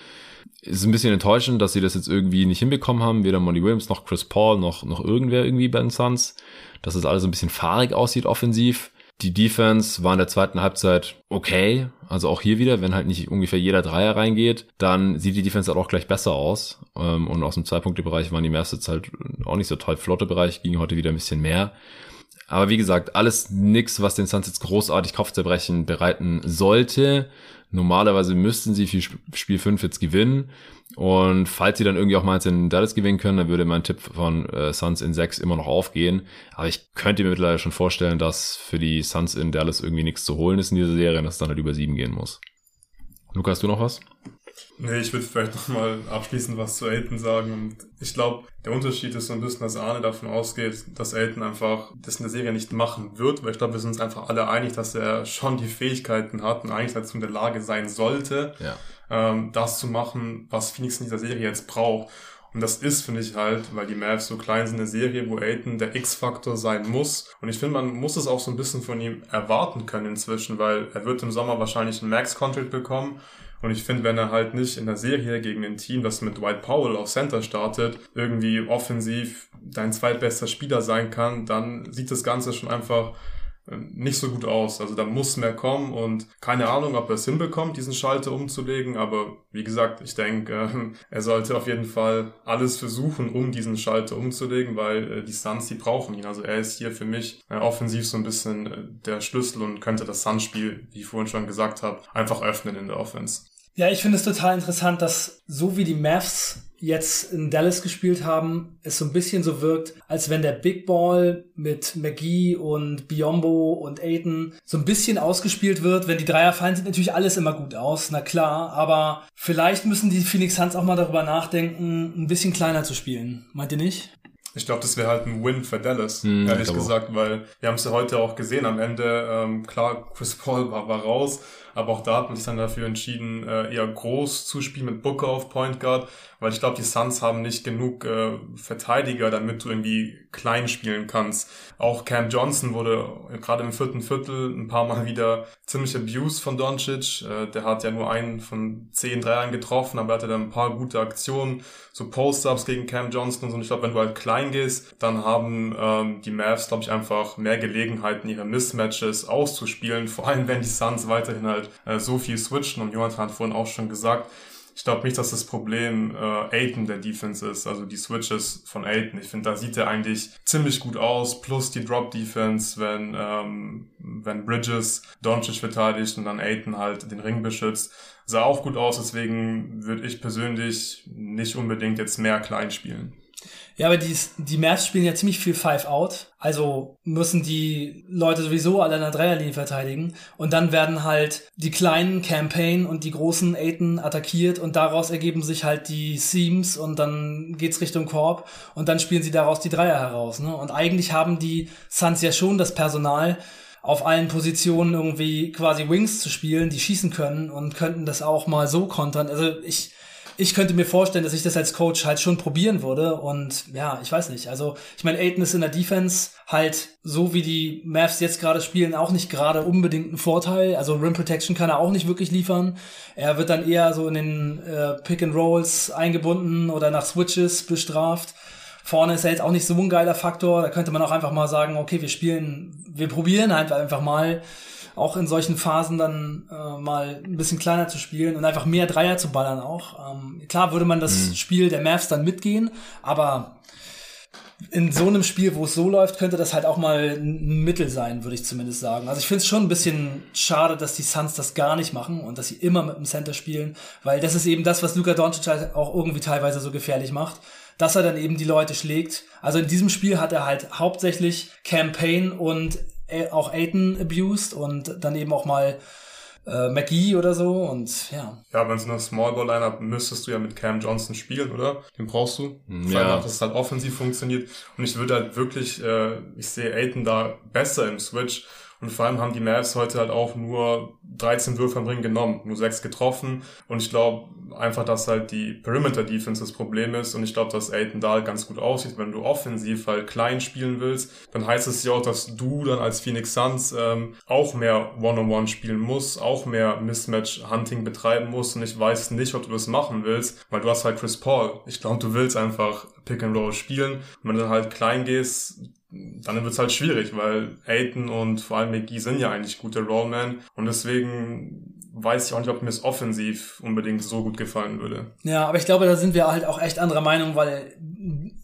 Speaker 1: ist ein bisschen enttäuschend, dass sie das jetzt irgendwie nicht hinbekommen haben. Weder Monty Williams noch Chris Paul noch, noch irgendwer irgendwie bei den Suns. Dass es alles ein bisschen fahrig aussieht offensiv. Die Defense war in der zweiten Halbzeit okay. Also auch hier wieder, wenn halt nicht ungefähr jeder Dreier reingeht, dann sieht die Defense halt auch gleich besser aus. Ähm, und aus dem Zwei-Punkte-Bereich waren die Mavs halt auch nicht so toll. Flotte-Bereich ging heute wieder ein bisschen mehr. Aber wie gesagt, alles nix, was den Suns jetzt großartig Kopfzerbrechen bereiten sollte. Normalerweise müssten sie für Spiel 5 jetzt gewinnen. Und falls sie dann irgendwie auch mal in Dallas gewinnen können, dann würde mein Tipp von äh, Suns in 6 immer noch aufgehen. Aber ich könnte mir mittlerweile schon vorstellen, dass für die Suns in Dallas irgendwie nichts zu holen ist in dieser Serie und dass es dann halt über 7 gehen muss. Lukas, hast du noch was?
Speaker 2: Nee, ich würde vielleicht (laughs) nochmal abschließend was zu Aiden sagen. Und ich glaube, der Unterschied ist so ein bisschen, dass Arne davon ausgeht, dass Aiden einfach das in der Serie nicht machen wird, weil ich glaube, wir sind uns einfach alle einig, dass er schon die Fähigkeiten hat und eigentlich dazu in der Lage sein sollte, ja. ähm, das zu machen, was Phoenix in dieser Serie jetzt braucht. Und das ist, finde ich halt, weil die Mavs so klein sind, eine Serie, wo Aiden der X-Faktor sein muss. Und ich finde, man muss es auch so ein bisschen von ihm erwarten können inzwischen, weil er wird im Sommer wahrscheinlich einen Max-Contract bekommen. Und ich finde, wenn er halt nicht in der Serie gegen ein Team, das mit Dwight Powell auf Center startet, irgendwie offensiv dein zweitbester Spieler sein kann, dann sieht das Ganze schon einfach nicht so gut aus. Also da muss mehr kommen und keine Ahnung, ob er es hinbekommt, diesen Schalter umzulegen. Aber wie gesagt, ich denke, äh, er sollte auf jeden Fall alles versuchen, um diesen Schalter umzulegen, weil äh, die Suns, die brauchen ihn. Also er ist hier für mich äh, offensiv so ein bisschen der Schlüssel und könnte das Suns-Spiel, wie ich vorhin schon gesagt habe, einfach öffnen in der Offense.
Speaker 3: Ja, ich finde es total interessant, dass so wie die Mavs jetzt in Dallas gespielt haben, es so ein bisschen so wirkt, als wenn der Big Ball mit McGee und Biombo und Aiden so ein bisschen ausgespielt wird. Wenn die Dreier fallen, sieht natürlich alles immer gut aus, na klar, aber vielleicht müssen die Phoenix Suns auch mal darüber nachdenken, ein bisschen kleiner zu spielen. Meint ihr nicht?
Speaker 2: Ich glaube, das wäre halt ein Win für Dallas, mm, ehrlich gesagt, weil wir haben es ja heute auch gesehen. Am Ende, ähm, klar, Chris Paul war, war raus, aber auch da hat man sich dann dafür entschieden, äh, eher groß zu spielen mit Booker auf Point Guard, weil ich glaube, die Suns haben nicht genug äh, Verteidiger, damit du irgendwie klein spielen kannst. Auch Cam Johnson wurde gerade im vierten Viertel ein paar Mal wieder ziemlich abused von Doncic. Äh, der hat ja nur einen von zehn Dreiern getroffen, aber er hatte dann ein paar gute Aktionen, so Post-Ups gegen Cam Johnson und so. Und ich glaube, wenn du halt klein gehst, dann haben ähm, die Mavs, glaube ich, einfach mehr Gelegenheiten, ihre Mismatches auszuspielen, vor allem wenn die Suns weiterhin halt äh, so viel switchen. Und Jonathan hat vorhin auch schon gesagt, ich glaube nicht, dass das Problem äh, Aiden der Defense ist, also die Switches von Aiden. Ich finde, da sieht er eigentlich ziemlich gut aus, plus die Drop-Defense, wenn, ähm, wenn Bridges Doncic verteidigt und dann Aiden halt den Ring beschützt. Sah auch gut aus, deswegen würde ich persönlich nicht unbedingt jetzt mehr klein spielen.
Speaker 3: Ja, aber die, die Mavs spielen ja ziemlich viel Five-Out. Also müssen die Leute sowieso alle in der Dreierlinie verteidigen. Und dann werden halt die kleinen Campaign und die großen Aiden attackiert und daraus ergeben sich halt die Seams und dann geht's Richtung Korb und dann spielen sie daraus die Dreier heraus. Ne? Und eigentlich haben die Suns ja schon das Personal, auf allen Positionen irgendwie quasi Wings zu spielen, die schießen können und könnten das auch mal so kontern. Also ich, ich könnte mir vorstellen, dass ich das als Coach halt schon probieren würde. Und ja, ich weiß nicht. Also, ich meine, Aiden ist in der Defense halt so wie die Mavs jetzt gerade spielen auch nicht gerade unbedingt ein Vorteil. Also Rim Protection kann er auch nicht wirklich liefern. Er wird dann eher so in den äh, Pick and Rolls eingebunden oder nach Switches bestraft. Vorne ist er jetzt auch nicht so ein geiler Faktor. Da könnte man auch einfach mal sagen, okay, wir spielen, wir probieren halt einfach mal auch in solchen Phasen dann äh, mal ein bisschen kleiner zu spielen und einfach mehr Dreier zu ballern auch. Ähm, klar würde man das mhm. Spiel der Mavs dann mitgehen, aber in so einem Spiel, wo es so läuft, könnte das halt auch mal ein Mittel sein, würde ich zumindest sagen. Also ich finde es schon ein bisschen schade, dass die Suns das gar nicht machen und dass sie immer mit dem Center spielen, weil das ist eben das, was Luka Doncic halt auch irgendwie teilweise so gefährlich macht, dass er dann eben die Leute schlägt. Also in diesem Spiel hat er halt hauptsächlich Campaign und auch Aiden abused und dann eben auch mal äh, McGee oder so und ja.
Speaker 2: Ja, wenn es eine Small Ball Lineup müsstest du ja mit Cam Johnson spielen, oder? Den brauchst du. Hm, ja. Einfach, dass es halt offensiv funktioniert. Und ich würde halt wirklich, äh, ich sehe Aiden da besser im Switch. Und vor allem haben die Mavs heute halt auch nur 13 Würfe am Ring genommen, nur 6 getroffen. Und ich glaube einfach, dass halt die Perimeter Defense das Problem ist. Und ich glaube, dass Aiden da halt ganz gut aussieht. Wenn du offensiv halt klein spielen willst, dann heißt es ja auch, dass du dann als Phoenix Suns ähm, auch mehr One-on-One -on -One spielen musst, auch mehr Mismatch-Hunting betreiben musst. Und ich weiß nicht, ob du das machen willst, weil du hast halt Chris Paul. Ich glaube, du willst einfach Pick and Roll spielen. Und wenn du dann halt klein gehst, dann wird's halt schwierig, weil Aiton und vor allem McGee sind ja eigentlich gute Rollman und deswegen weiß ich auch nicht, ob mir es offensiv unbedingt so gut gefallen würde.
Speaker 3: Ja, aber ich glaube, da sind wir halt auch echt anderer Meinung, weil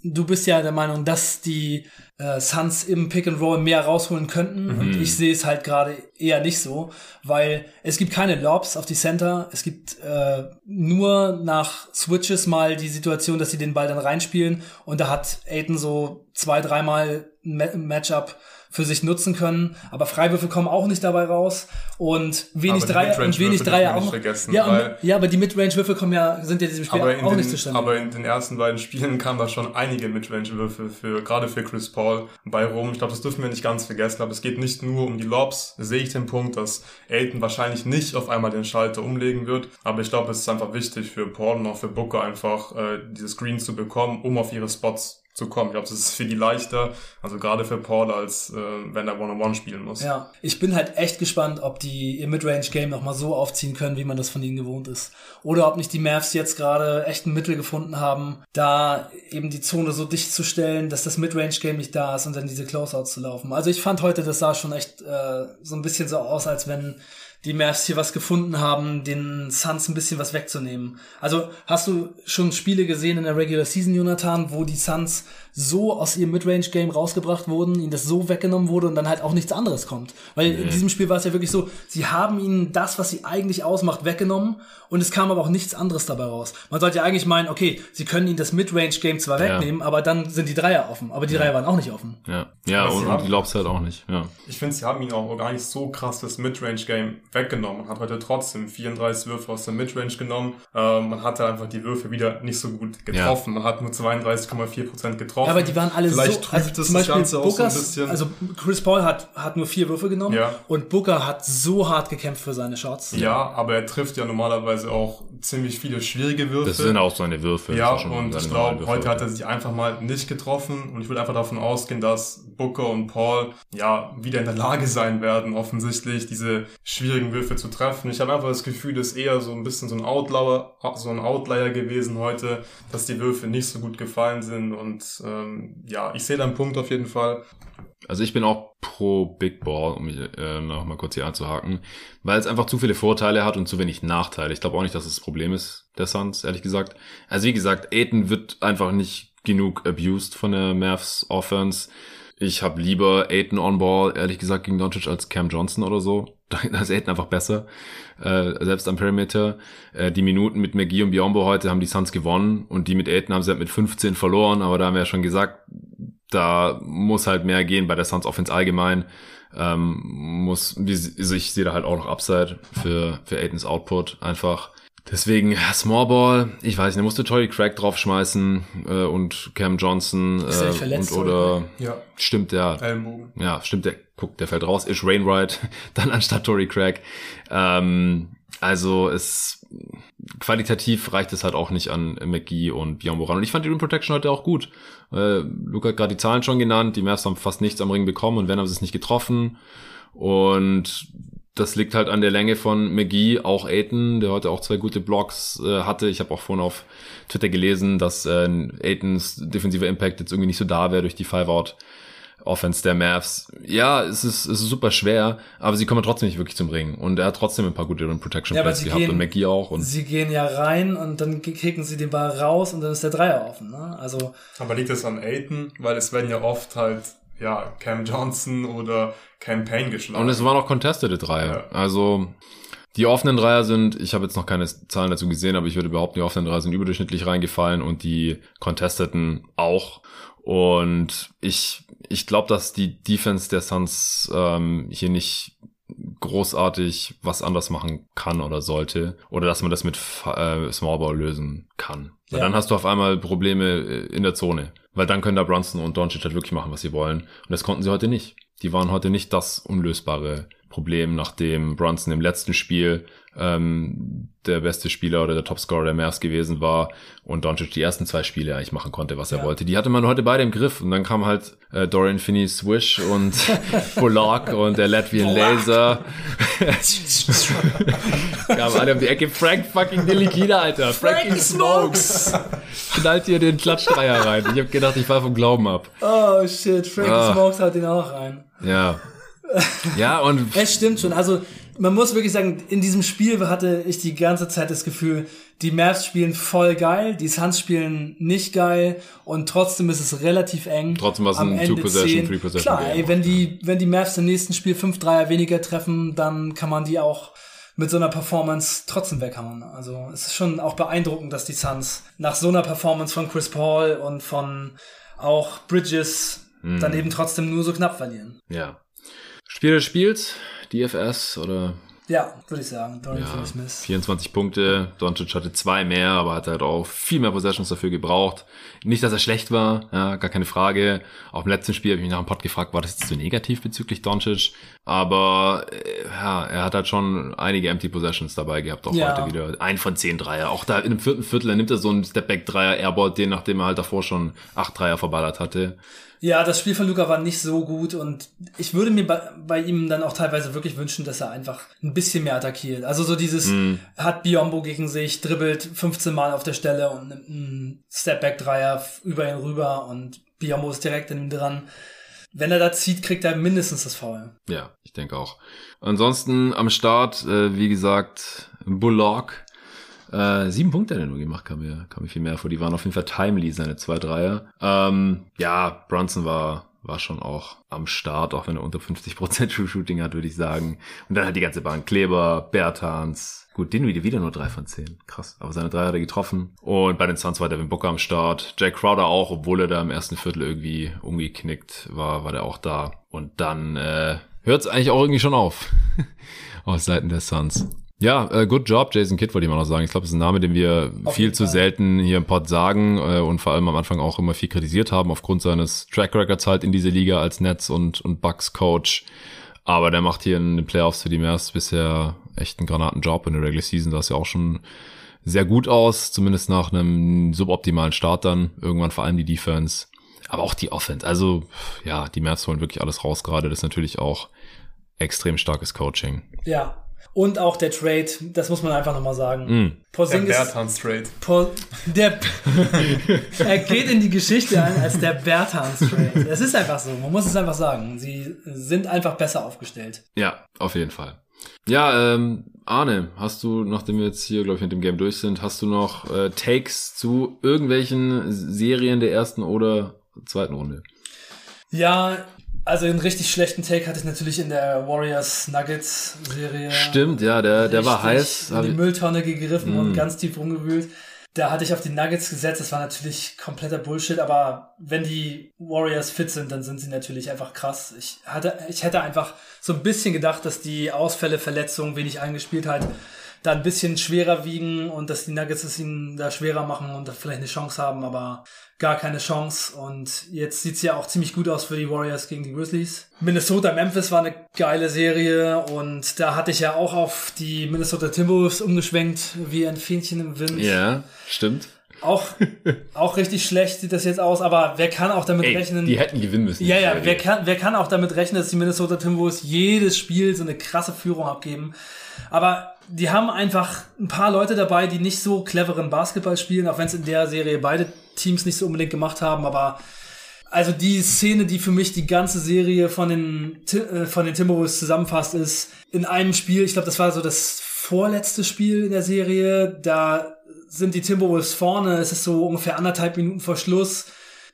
Speaker 3: du bist ja der Meinung, dass die äh, Suns im Pick and Roll mehr rausholen könnten. Mhm. Und ich sehe es halt gerade eher nicht so, weil es gibt keine Lobs auf die Center. Es gibt äh, nur nach Switches mal die Situation, dass sie den Ball dann reinspielen. Und da hat Aiden so zwei, dreimal ein Matchup für sich nutzen können. Aber Freiwürfe kommen auch nicht dabei raus und wenig Dreier und wenig Dreier auch. Ja, und, ja, aber die Midrange-Würfe kommen ja sind ja diesem Spiel auch
Speaker 2: den,
Speaker 3: nicht zustande.
Speaker 2: Aber in den ersten beiden Spielen kamen da schon einige Midrange-Würfe für gerade für Chris Paul bei Rom. Ich glaube, das dürfen wir nicht ganz vergessen. Aber es geht nicht nur um die Lobs. Sehe ich den Punkt, dass Aiden wahrscheinlich nicht auf einmal den Schalter umlegen wird. Aber ich glaube, es ist einfach wichtig für Paul und auch für Booker einfach äh, diese Screen zu bekommen, um auf ihre Spots zu kommen. Ich glaube, das ist für die leichter, also gerade für Paul, als äh, wenn er One-on-One spielen muss.
Speaker 3: Ja, ich bin halt echt gespannt, ob die ihr Midrange-Game nochmal so aufziehen können, wie man das von ihnen gewohnt ist. Oder ob nicht die Mavs jetzt gerade echt ein Mittel gefunden haben, da eben die Zone so dicht zu stellen, dass das Midrange-Game nicht da ist und dann diese Closeouts zu laufen. Also ich fand heute, das sah schon echt äh, so ein bisschen so aus, als wenn die Mavs hier was gefunden haben, den Suns ein bisschen was wegzunehmen. Also hast du schon Spiele gesehen in der Regular Season, Jonathan, wo die Suns so aus ihrem Midrange-Game rausgebracht wurden, ihnen das so weggenommen wurde und dann halt auch nichts anderes kommt. Weil nee. in diesem Spiel war es ja wirklich so, sie haben ihnen das, was sie eigentlich ausmacht, weggenommen und es kam aber auch nichts anderes dabei raus. Man sollte ja eigentlich meinen, okay, sie können ihnen das Midrange-Game zwar wegnehmen, ja. aber dann sind die Dreier offen. Aber die ja. Dreier waren auch nicht offen.
Speaker 1: Ja, ja und, und die Lobs halt auch nicht. Ja.
Speaker 2: Ich finde, sie haben ihnen auch gar nicht so krass das Midrange-Game weggenommen. Man hat heute trotzdem 34 Würfe aus der Midrange genommen. Äh, man hatte einfach die Würfe wieder nicht so gut getroffen. Ja. Man hat nur 32,4% getroffen
Speaker 3: getroffen. Ja, aber die waren alle Vielleicht so. Also das zum Beispiel Ganze Bookers, so ein bisschen. Also Chris Paul hat, hat nur vier Würfe genommen ja. und Booker hat so hart gekämpft für seine Shots.
Speaker 2: Ja, aber er trifft ja normalerweise auch ziemlich viele schwierige Würfe.
Speaker 1: Das sind auch seine Würfe.
Speaker 2: Ja, und ich glaube, heute hat er sich einfach mal nicht getroffen und ich würde einfach davon ausgehen, dass Booker und Paul ja wieder in der Lage sein werden, offensichtlich diese schwierigen Würfe zu treffen. Ich habe einfach das Gefühl, dass eher so ein bisschen so ein Outlier, so ein Outlier gewesen heute, dass die Würfe nicht so gut gefallen sind und ähm, ja, ich sehe da einen Punkt auf jeden Fall.
Speaker 1: Also ich bin auch pro Big Ball, um mich äh, noch mal kurz hier anzuhaken, weil es einfach zu viele Vorteile hat und zu wenig Nachteile. Ich glaube auch nicht, dass es das Problem ist, der Suns, ehrlich gesagt. Also wie gesagt, Aiden wird einfach nicht genug abused von der Mavs Offense. Ich habe lieber Aiden on Ball, ehrlich gesagt, gegen Doncic als Cam Johnson oder so. (laughs) Da ist Aiden einfach besser, äh, selbst am Perimeter. Äh, die Minuten mit McGee und Biombo heute haben die Suns gewonnen und die mit Aiden haben sie halt mit 15 verloren, aber da haben wir ja schon gesagt, da muss halt mehr gehen bei der Suns Offense allgemein. Ähm, muss, also ich sehe da halt auch noch Upside für, für Aidens Output einfach. Deswegen, Small Ball, ich weiß nicht, da musst du Tory Craig draufschmeißen äh, und Cam Johnson
Speaker 3: Ist
Speaker 1: äh,
Speaker 3: verletzt,
Speaker 1: und oder
Speaker 2: Ja,
Speaker 1: stimmt der
Speaker 2: Ellenbogen.
Speaker 1: ja, stimmt, der, guck, der fällt raus, ist Rainwright, (laughs) dann anstatt Tory Craig. Ähm, also es qualitativ reicht es halt auch nicht an McGee und Biombo ran. Und ich fand die Rim Protection heute auch gut. Äh, Luca hat gerade die Zahlen schon genannt, die Mavs haben fast nichts am Ring bekommen und wenn haben sie es nicht getroffen. Und das liegt halt an der Länge von McGee, auch Aiton, der heute auch zwei gute Blocks äh, hatte. Ich habe auch vorhin auf Twitter gelesen, dass äh, Aitons defensiver Impact jetzt irgendwie nicht so da wäre durch die Five-Out. Offense der Mavs. Ja, es ist, es ist super schwer, aber sie kommen trotzdem nicht wirklich zum Ring. Und er hat trotzdem ein paar gute Protection
Speaker 3: Ja,
Speaker 1: Plays
Speaker 3: sie
Speaker 1: gehabt
Speaker 3: gehen-
Speaker 1: und McGee auch. Und
Speaker 3: Sie gehen ja rein und dann kicken sie den Ball raus und dann ist der Dreier offen. Ne? Also
Speaker 2: Aber liegt das an Aiton? Weil es werden ja oft halt, ja, Cam Johnson oder Cam Payne geschlagen.
Speaker 1: Und es waren auch contestete Dreier.
Speaker 2: Ja.
Speaker 1: Also die offenen Dreier sind, ich habe jetzt noch keine Zahlen dazu gesehen, aber ich würde behaupten, die offenen Dreier sind überdurchschnittlich reingefallen und die contesteten auch. Und ich, ich glaube, dass die Defense der Suns ähm, hier nicht großartig was anders machen kann oder sollte. Oder dass man das mit äh, Smallball lösen kann. Weil
Speaker 3: Ja.
Speaker 1: dann hast du auf einmal Probleme in der Zone. Weil dann können da Brunson und Doncic halt wirklich machen, was sie wollen. Und das konnten sie heute nicht. Die waren heute nicht das unlösbare Problem, nachdem Brunson im letzten Spiel ähm, der beste Spieler oder der Topscorer der Mavs gewesen war und Doncic die ersten zwei Spiele eigentlich machen konnte, was er
Speaker 3: Ja.
Speaker 1: wollte. Die hatte man heute beide im Griff und dann kam halt äh, Dorian Finney Swish und (laughs) Bullock und der Latvian Laser. (laughs) Kamen alle um die Ecke. Frank fucking Delikina, Alter. Frankie Smokes. Knallt hier den Klatschdreier rein. Ich habe gedacht, ich fall vom Glauben ab.
Speaker 3: Oh shit, Frankie
Speaker 1: Ah.
Speaker 3: Smokes haut den auch rein.
Speaker 1: Ja. Ja, und (laughs)
Speaker 3: Es stimmt schon. Also man muss wirklich sagen, in diesem Spiel hatte ich die ganze Zeit das Gefühl, die Mavs spielen voll geil, die Suns spielen nicht geil und trotzdem ist es relativ eng.
Speaker 1: Trotzdem war es ein Two-Possession,
Speaker 3: 10.
Speaker 1: Three-Possession
Speaker 3: Klar, ey, wenn die, wenn die Mavs im nächsten Spiel 5 Dreier weniger treffen, dann kann man die auch mit so einer Performance trotzdem weghauen. Also es ist schon auch beeindruckend, dass die Suns nach so einer Performance von Chris Paul und von auch Bridges
Speaker 1: Mhm.
Speaker 3: dann eben trotzdem nur so knapp verlieren.
Speaker 1: ja. Spiel des Spiels, DFS oder
Speaker 3: Ja, würde ich sagen. Dorian
Speaker 1: ja,
Speaker 3: Finney-Smith.
Speaker 1: 24 Punkte. Doncic hatte zwei mehr, aber hat halt auch viel mehr Possessions dafür gebraucht. Nicht, dass er schlecht war, ja, gar keine Frage. Auch im letzten Spiel habe ich mich nach dem Pod gefragt, war das jetzt so negativ bezüglich Doncic? Aber äh, ja, er hat halt schon einige Empty Possessions dabei gehabt, auch
Speaker 3: Ja.
Speaker 1: heute wieder. Ein von zehn Dreier. Auch da in dem vierten Viertel, er nimmt er so einen Stepback-Dreier, Airballt den, nachdem er halt davor schon acht Dreier verballert hatte.
Speaker 3: Ja, das Spiel von Luca war nicht so gut und ich würde mir bei, bei ihm dann auch teilweise wirklich wünschen, dass er einfach ein bisschen mehr attackiert. Also so dieses,
Speaker 1: Mhm.
Speaker 3: hat Biombo gegen sich, dribbelt 15 Mal auf der Stelle und nimmt einen Stepback-Dreier über ihn rüber und Biombo ist direkt in ihm dran. Wenn er da zieht, kriegt er mindestens das Foul.
Speaker 1: Ja, ich denke auch. Ansonsten am Start, äh, wie gesagt, Bullock. Äh, sieben Punkte hat er nur gemacht, kam mir, kam mir viel mehr vor. Die waren auf jeden Fall timely, seine zwei Dreier. Ähm, ja, Brunson war, war schon auch am Start, auch wenn er unter 50% True Shooting hat, würde ich sagen. Und dann halt die ganze Bahn. Kleber, Bertans. Gut, den wieder, nur drei von zehn. Krass. Aber seine drei hat er getroffen. Und bei den Suns war Devin Booker am Start. Jack Crowder auch, obwohl er da im ersten Viertel irgendwie umgeknickt war, war der auch da. Und dann, äh, hört es eigentlich auch irgendwie schon auf. (laughs) Aus Seiten der Suns. Ja, äh, good job, Jason Kidd, wollte ich mal noch sagen. Ich glaube, das ist ein Name, den wir
Speaker 3: Auf
Speaker 1: viel zu selten hier im Pod sagen äh, und vor allem am Anfang auch immer viel kritisiert haben, aufgrund seines Track Records halt in dieser Liga als Nets und, und Bucks Coach. Aber der macht hier in den Playoffs für die Mavs bisher echt einen Granatenjob in der Regular Season. Da ist ja auch schon sehr gut aus, zumindest nach einem suboptimalen Start dann. Irgendwann vor allem die Defense. Aber auch die Offense. Also, ja, die Mavs holen wirklich alles raus gerade. Das ist natürlich auch extrem starkes Coaching.
Speaker 3: Ja. Und auch der Trade, das muss man einfach nochmal sagen.
Speaker 1: Mm.
Speaker 2: Der
Speaker 3: Porzingis,
Speaker 2: Bertans Trade.
Speaker 3: Po, der, er geht in die Geschichte ein als der Bertans Trade. Es ist einfach so, man muss es einfach sagen. Sie sind einfach besser aufgestellt.
Speaker 1: Ja, auf jeden Fall. Ja, ähm, Arne, hast du, nachdem wir jetzt hier, glaube ich, mit dem Game durch sind, hast du noch äh, Takes zu irgendwelchen Serien der ersten oder zweiten Runde?
Speaker 3: Ja, also einen richtig schlechten Take hatte ich natürlich in der Warriors Nuggets Serie.
Speaker 1: Stimmt, ja, der, der war heiß.
Speaker 3: In die Mülltonne gegriffen
Speaker 1: Mm.
Speaker 3: und ganz tief rumgewühlt. Da hatte ich auf die Nuggets gesetzt. Das war natürlich kompletter Bullshit, aber wenn die Warriors fit sind, dann sind sie natürlich einfach krass. Ich hatte, ich hätte einfach so ein bisschen gedacht, dass die Ausfälle, Verletzungen, wenig Eingespieltheit, da ein bisschen schwerer wiegen und dass die Nuggets es ihnen da schwerer machen und da vielleicht eine Chance haben, aber gar keine Chance. Und jetzt sieht's ja auch ziemlich gut aus für die Warriors gegen die Grizzlies. Minnesota Memphis war eine geile Serie und da hatte ich ja auch auf die Minnesota Timberwolves umgeschwenkt, wie ein Fähnchen im Wind.
Speaker 1: Ja, stimmt.
Speaker 3: Auch, (laughs) auch richtig schlecht sieht das jetzt aus, aber wer kann auch damit
Speaker 1: Ey,
Speaker 3: rechnen?
Speaker 1: die hätten gewinnen müssen.
Speaker 3: Ja, ja, wer kann, wer kann auch damit rechnen, dass die Minnesota Timberwolves jedes Spiel so eine krasse Führung abgeben? Aber die haben einfach ein paar Leute dabei, die nicht so cleveren Basketball spielen, auch wenn es in der Serie beide Teams nicht so unbedingt gemacht haben, aber also die Szene, die für mich die ganze Serie von den, äh, von den Timberwolves zusammenfasst, ist in einem Spiel, ich glaube, das war so das vorletzte Spiel in der Serie, da sind die Timberwolves vorne, es ist so ungefähr anderthalb Minuten vor Schluss.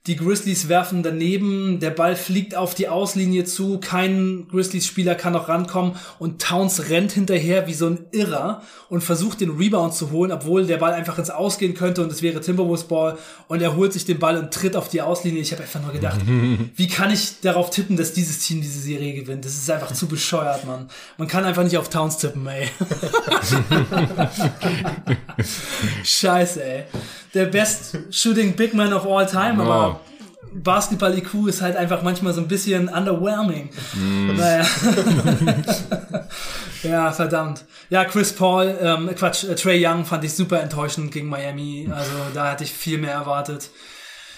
Speaker 3: Die Grizzlies werfen daneben, der Ball fliegt auf die Auslinie zu, kein Grizzlies-Spieler kann noch rankommen und Towns rennt hinterher wie so ein Irrer und versucht den Rebound zu holen, obwohl der Ball einfach ins Ausgehen könnte und es wäre Timberwolves Ball und er holt sich den Ball und tritt auf die Auslinie. Ich habe einfach nur gedacht, (laughs) wie kann ich darauf tippen, dass dieses Team diese Serie gewinnt? Das ist einfach zu bescheuert, Mann. Man kann einfach nicht auf Towns tippen, ey. (laughs) Scheiße, ey. Der best shooting Big Man of all time, aber Basketball-IQ ist halt einfach manchmal so ein bisschen underwhelming. Naja. (laughs) ja, verdammt. Ja, Chris Paul, ähm, Quatsch, äh, Trey Young fand ich super enttäuschend gegen Miami. Also da hatte ich viel mehr erwartet.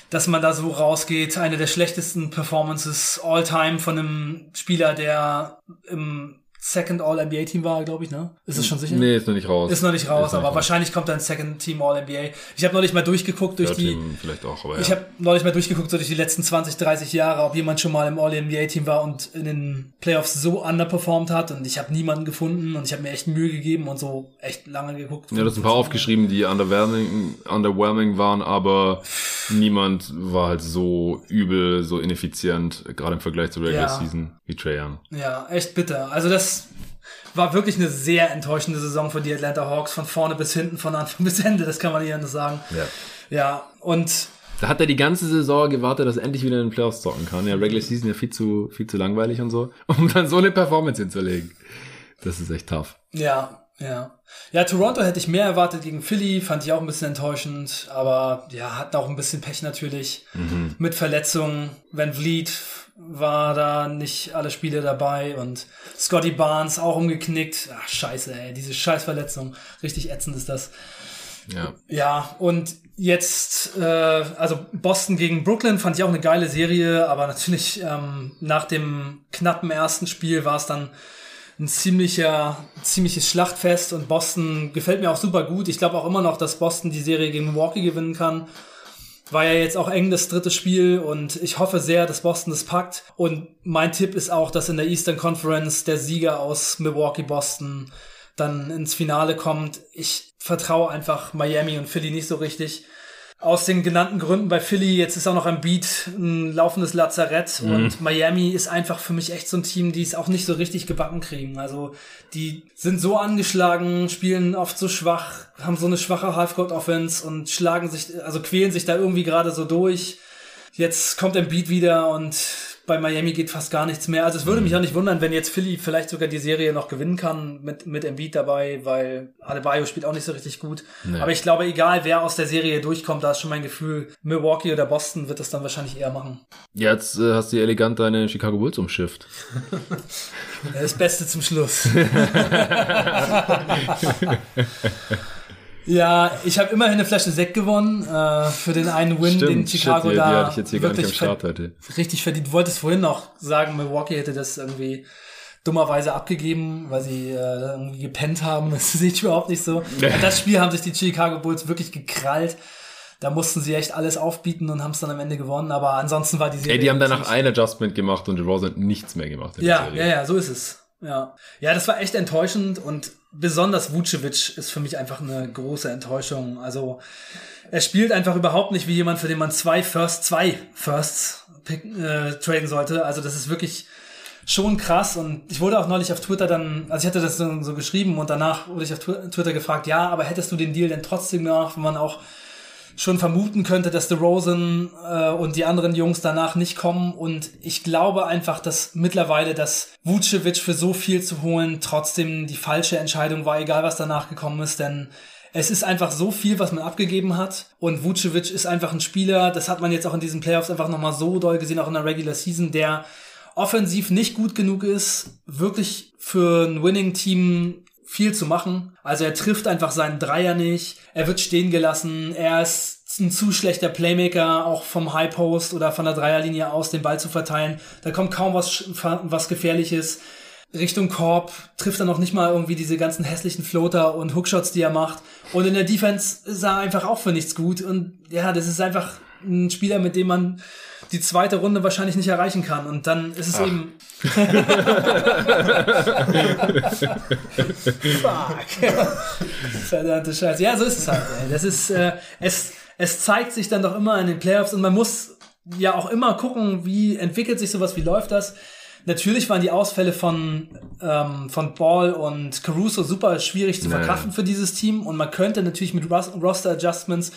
Speaker 3: Dass man da so rausgeht, eine der schlechtesten Performances all time von einem Spieler, der im Second All-NBA-Team war, glaube ich, ne? Ist es schon sicher?
Speaker 1: Nee, ist noch nicht raus.
Speaker 3: Ist noch nicht raus,
Speaker 1: noch
Speaker 3: aber
Speaker 1: nicht
Speaker 3: wahrscheinlich kommt dann Second Team All-NBA. Ich habe neulich mal durchgeguckt durch
Speaker 1: Ja,
Speaker 3: die,
Speaker 1: Team vielleicht auch, aber
Speaker 3: ich
Speaker 1: ja.
Speaker 3: habe neulich mal durchgeguckt so durch die letzten 20, 30 Jahre, ob jemand schon mal im All-NBA-Team war und in den Playoffs so underperformed hat und ich habe niemanden gefunden und ich habe mir echt Mühe gegeben und so echt lange geguckt.
Speaker 1: Ja, das sind ein paar aufgeschrieben, die underwhelming, underwhelming waren, aber niemand war halt so übel, so ineffizient, gerade im Vergleich zur Regular
Speaker 3: Ja.
Speaker 1: Season wie Trae Young.
Speaker 3: Ja, echt bitter. Also das war wirklich eine sehr enttäuschende Saison für die Atlanta Hawks, von vorne bis hinten, von Anfang (laughs) bis Ende, das kann man nicht anders sagen.
Speaker 1: Ja.
Speaker 3: Ja, und
Speaker 1: Da hat er die ganze Saison gewartet, dass er endlich wieder in den Playoffs zocken kann. Ja, Regular Season ja viel zu, viel zu langweilig und so, (laughs) um dann so eine Performance hinzulegen. Das ist echt tough.
Speaker 3: Ja, ja. Ja, Toronto hätte ich mehr erwartet gegen Philly, fand ich auch ein bisschen enttäuschend, aber ja, hatten auch ein bisschen Pech natürlich mit Verletzungen. Van Vliet war da nicht alle Spiele dabei und Scotty Barnes auch umgeknickt. Ach, scheiße, ey, diese Scheißverletzung. Richtig ätzend ist das.
Speaker 1: Ja.
Speaker 3: Ja, und jetzt, äh, also Boston gegen Brooklyn fand ich auch eine geile Serie, aber natürlich ähm, nach dem knappen ersten Spiel war es dann ein ziemlicher, ziemliches Schlachtfest und Boston gefällt mir auch super gut. Ich glaube auch immer noch, dass Boston die Serie gegen Milwaukee gewinnen kann. War ja jetzt auch eng das dritte Spiel und ich hoffe sehr, dass Boston das packt. Und mein Tipp ist auch, dass in der Eastern Conference der Sieger aus Milwaukee Boston dann ins Finale kommt. Ich vertraue einfach Miami und Philly nicht so richtig. Aus den genannten Gründen bei Philly, jetzt ist auch noch ein Beat, ein laufendes Lazarett und Miami ist einfach für mich echt so ein Team, die es auch nicht so richtig gebacken kriegen. Also die sind so angeschlagen, spielen oft so schwach, haben so eine schwache Half-Court-Offense und schlagen sich, also quälen sich da irgendwie gerade so durch. Jetzt kommt ein Beat wieder und bei Miami geht fast gar nichts mehr. Also es würde mich auch nicht wundern, wenn jetzt Philly vielleicht sogar die Serie noch gewinnen kann mit, mit Embiid dabei, weil Adebayo spielt auch nicht so richtig gut. Aber ich glaube, egal wer aus der Serie durchkommt, da ist schon mein Gefühl, Milwaukee oder Boston wird das dann wahrscheinlich eher machen.
Speaker 1: Jetzt äh, hast du elegant deine Chicago Bulls umschifft. (laughs)
Speaker 3: Das Beste zum Schluss. (laughs) (laughs) ja, ich habe immerhin eine Flasche Sekt gewonnen äh, für den einen Win, den Chicago
Speaker 1: shit, die,
Speaker 3: da
Speaker 1: die hatte ich jetzt hier gar nicht am
Speaker 3: wirklich
Speaker 1: Start heute.
Speaker 3: richtig verdient. Du wolltest vorhin noch sagen, Milwaukee hätte das irgendwie dummerweise abgegeben, weil sie äh, irgendwie gepennt haben. (laughs) Das sehe ich überhaupt nicht so. (laughs) Das Spiel haben sich die Chicago Bulls wirklich gekrallt. Da mussten sie echt alles aufbieten und haben es dann am Ende gewonnen. Aber ansonsten war die Serie...
Speaker 1: Ey, die haben danach ein Adjustment gemacht und DeRozan hat nichts mehr gemacht
Speaker 3: ja, ja, ja, so ist es. Ja. ja, das war echt enttäuschend und besonders Vucevic ist für mich einfach eine große Enttäuschung. Also er spielt einfach überhaupt nicht wie jemand, für den man zwei First, zwei Firsts pick, äh, traden sollte. Also das ist wirklich schon krass und ich wurde auch neulich auf Twitter dann, also ich hatte das so, so geschrieben und danach wurde ich auf Twi- Twitter gefragt, ja, aber hättest du den Deal denn trotzdem gemacht, wenn man auch schon vermuten könnte, dass DeRozan äh, und die anderen Jungs danach nicht kommen. Und ich glaube einfach, dass mittlerweile das Vucevic für so viel zu holen trotzdem die falsche Entscheidung war, egal was danach gekommen ist, denn es ist einfach so viel, was man abgegeben hat. Und Vucevic ist einfach ein Spieler, das hat man jetzt auch in diesen Playoffs einfach nochmal so doll gesehen, auch in der Regular Season, der offensiv nicht gut genug ist, wirklich für ein Winning-Team viel zu machen. Also er trifft einfach seinen Dreier nicht, er wird stehen gelassen, er ist ein zu schlechter Playmaker, auch vom High Post oder von der Dreierlinie aus den Ball zu verteilen. Da kommt kaum was, was Gefährliches. Richtung Korb trifft er noch nicht mal irgendwie diese ganzen hässlichen Floater und Hookshots, die er macht. Und in der Defense sah er einfach auch für nichts gut. Und ja, das ist einfach ein Spieler, mit dem man die zweite Runde wahrscheinlich nicht erreichen kann. Und dann ist es Ach. eben. (laughs) Fuck. (laughs) Verdammte Scheiße. Ja, so ist es halt. Ey. Das ist, äh, es, es zeigt sich dann doch immer in den Playoffs und man muss ja auch immer gucken, wie entwickelt sich sowas, wie läuft das. Natürlich waren die Ausfälle von, ähm, von Ball und Caruso super schwierig zu verkraften nee. für dieses Team und man könnte natürlich mit Roster Adjustments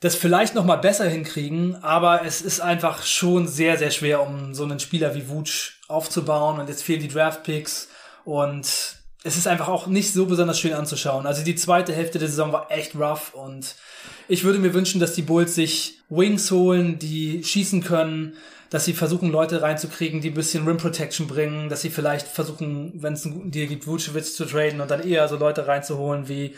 Speaker 3: das vielleicht noch mal besser hinkriegen, aber es ist einfach schon sehr, sehr schwer, um so einen Spieler wie Wutsch aufzubauen. Und jetzt fehlen die Draft Picks. Und es ist einfach auch nicht so besonders schön anzuschauen. Also die zweite Hälfte der Saison war echt rough. Und ich würde mir wünschen, dass die Bulls sich Wings holen, die schießen können, dass sie versuchen, Leute reinzukriegen, die ein bisschen Rim Protection bringen, dass sie vielleicht versuchen, wenn es einen guten Deal gibt, Vucevic zu traden und dann eher so Leute reinzuholen wie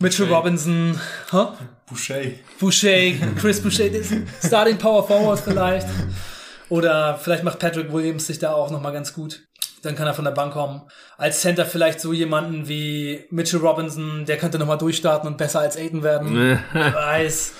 Speaker 3: Mitchell Boucher. Robinson, huh?
Speaker 2: Boucher.
Speaker 3: Boucher, Chris Boucher, Starting Power Forward vielleicht. Oder vielleicht macht Patrick Williams sich da auch nochmal ganz gut. Dann kann er von der Bank kommen. Als Center vielleicht so jemanden wie Mitchell Robinson, der könnte nochmal durchstarten und besser als Aiden werden. (laughs) Wer weiß.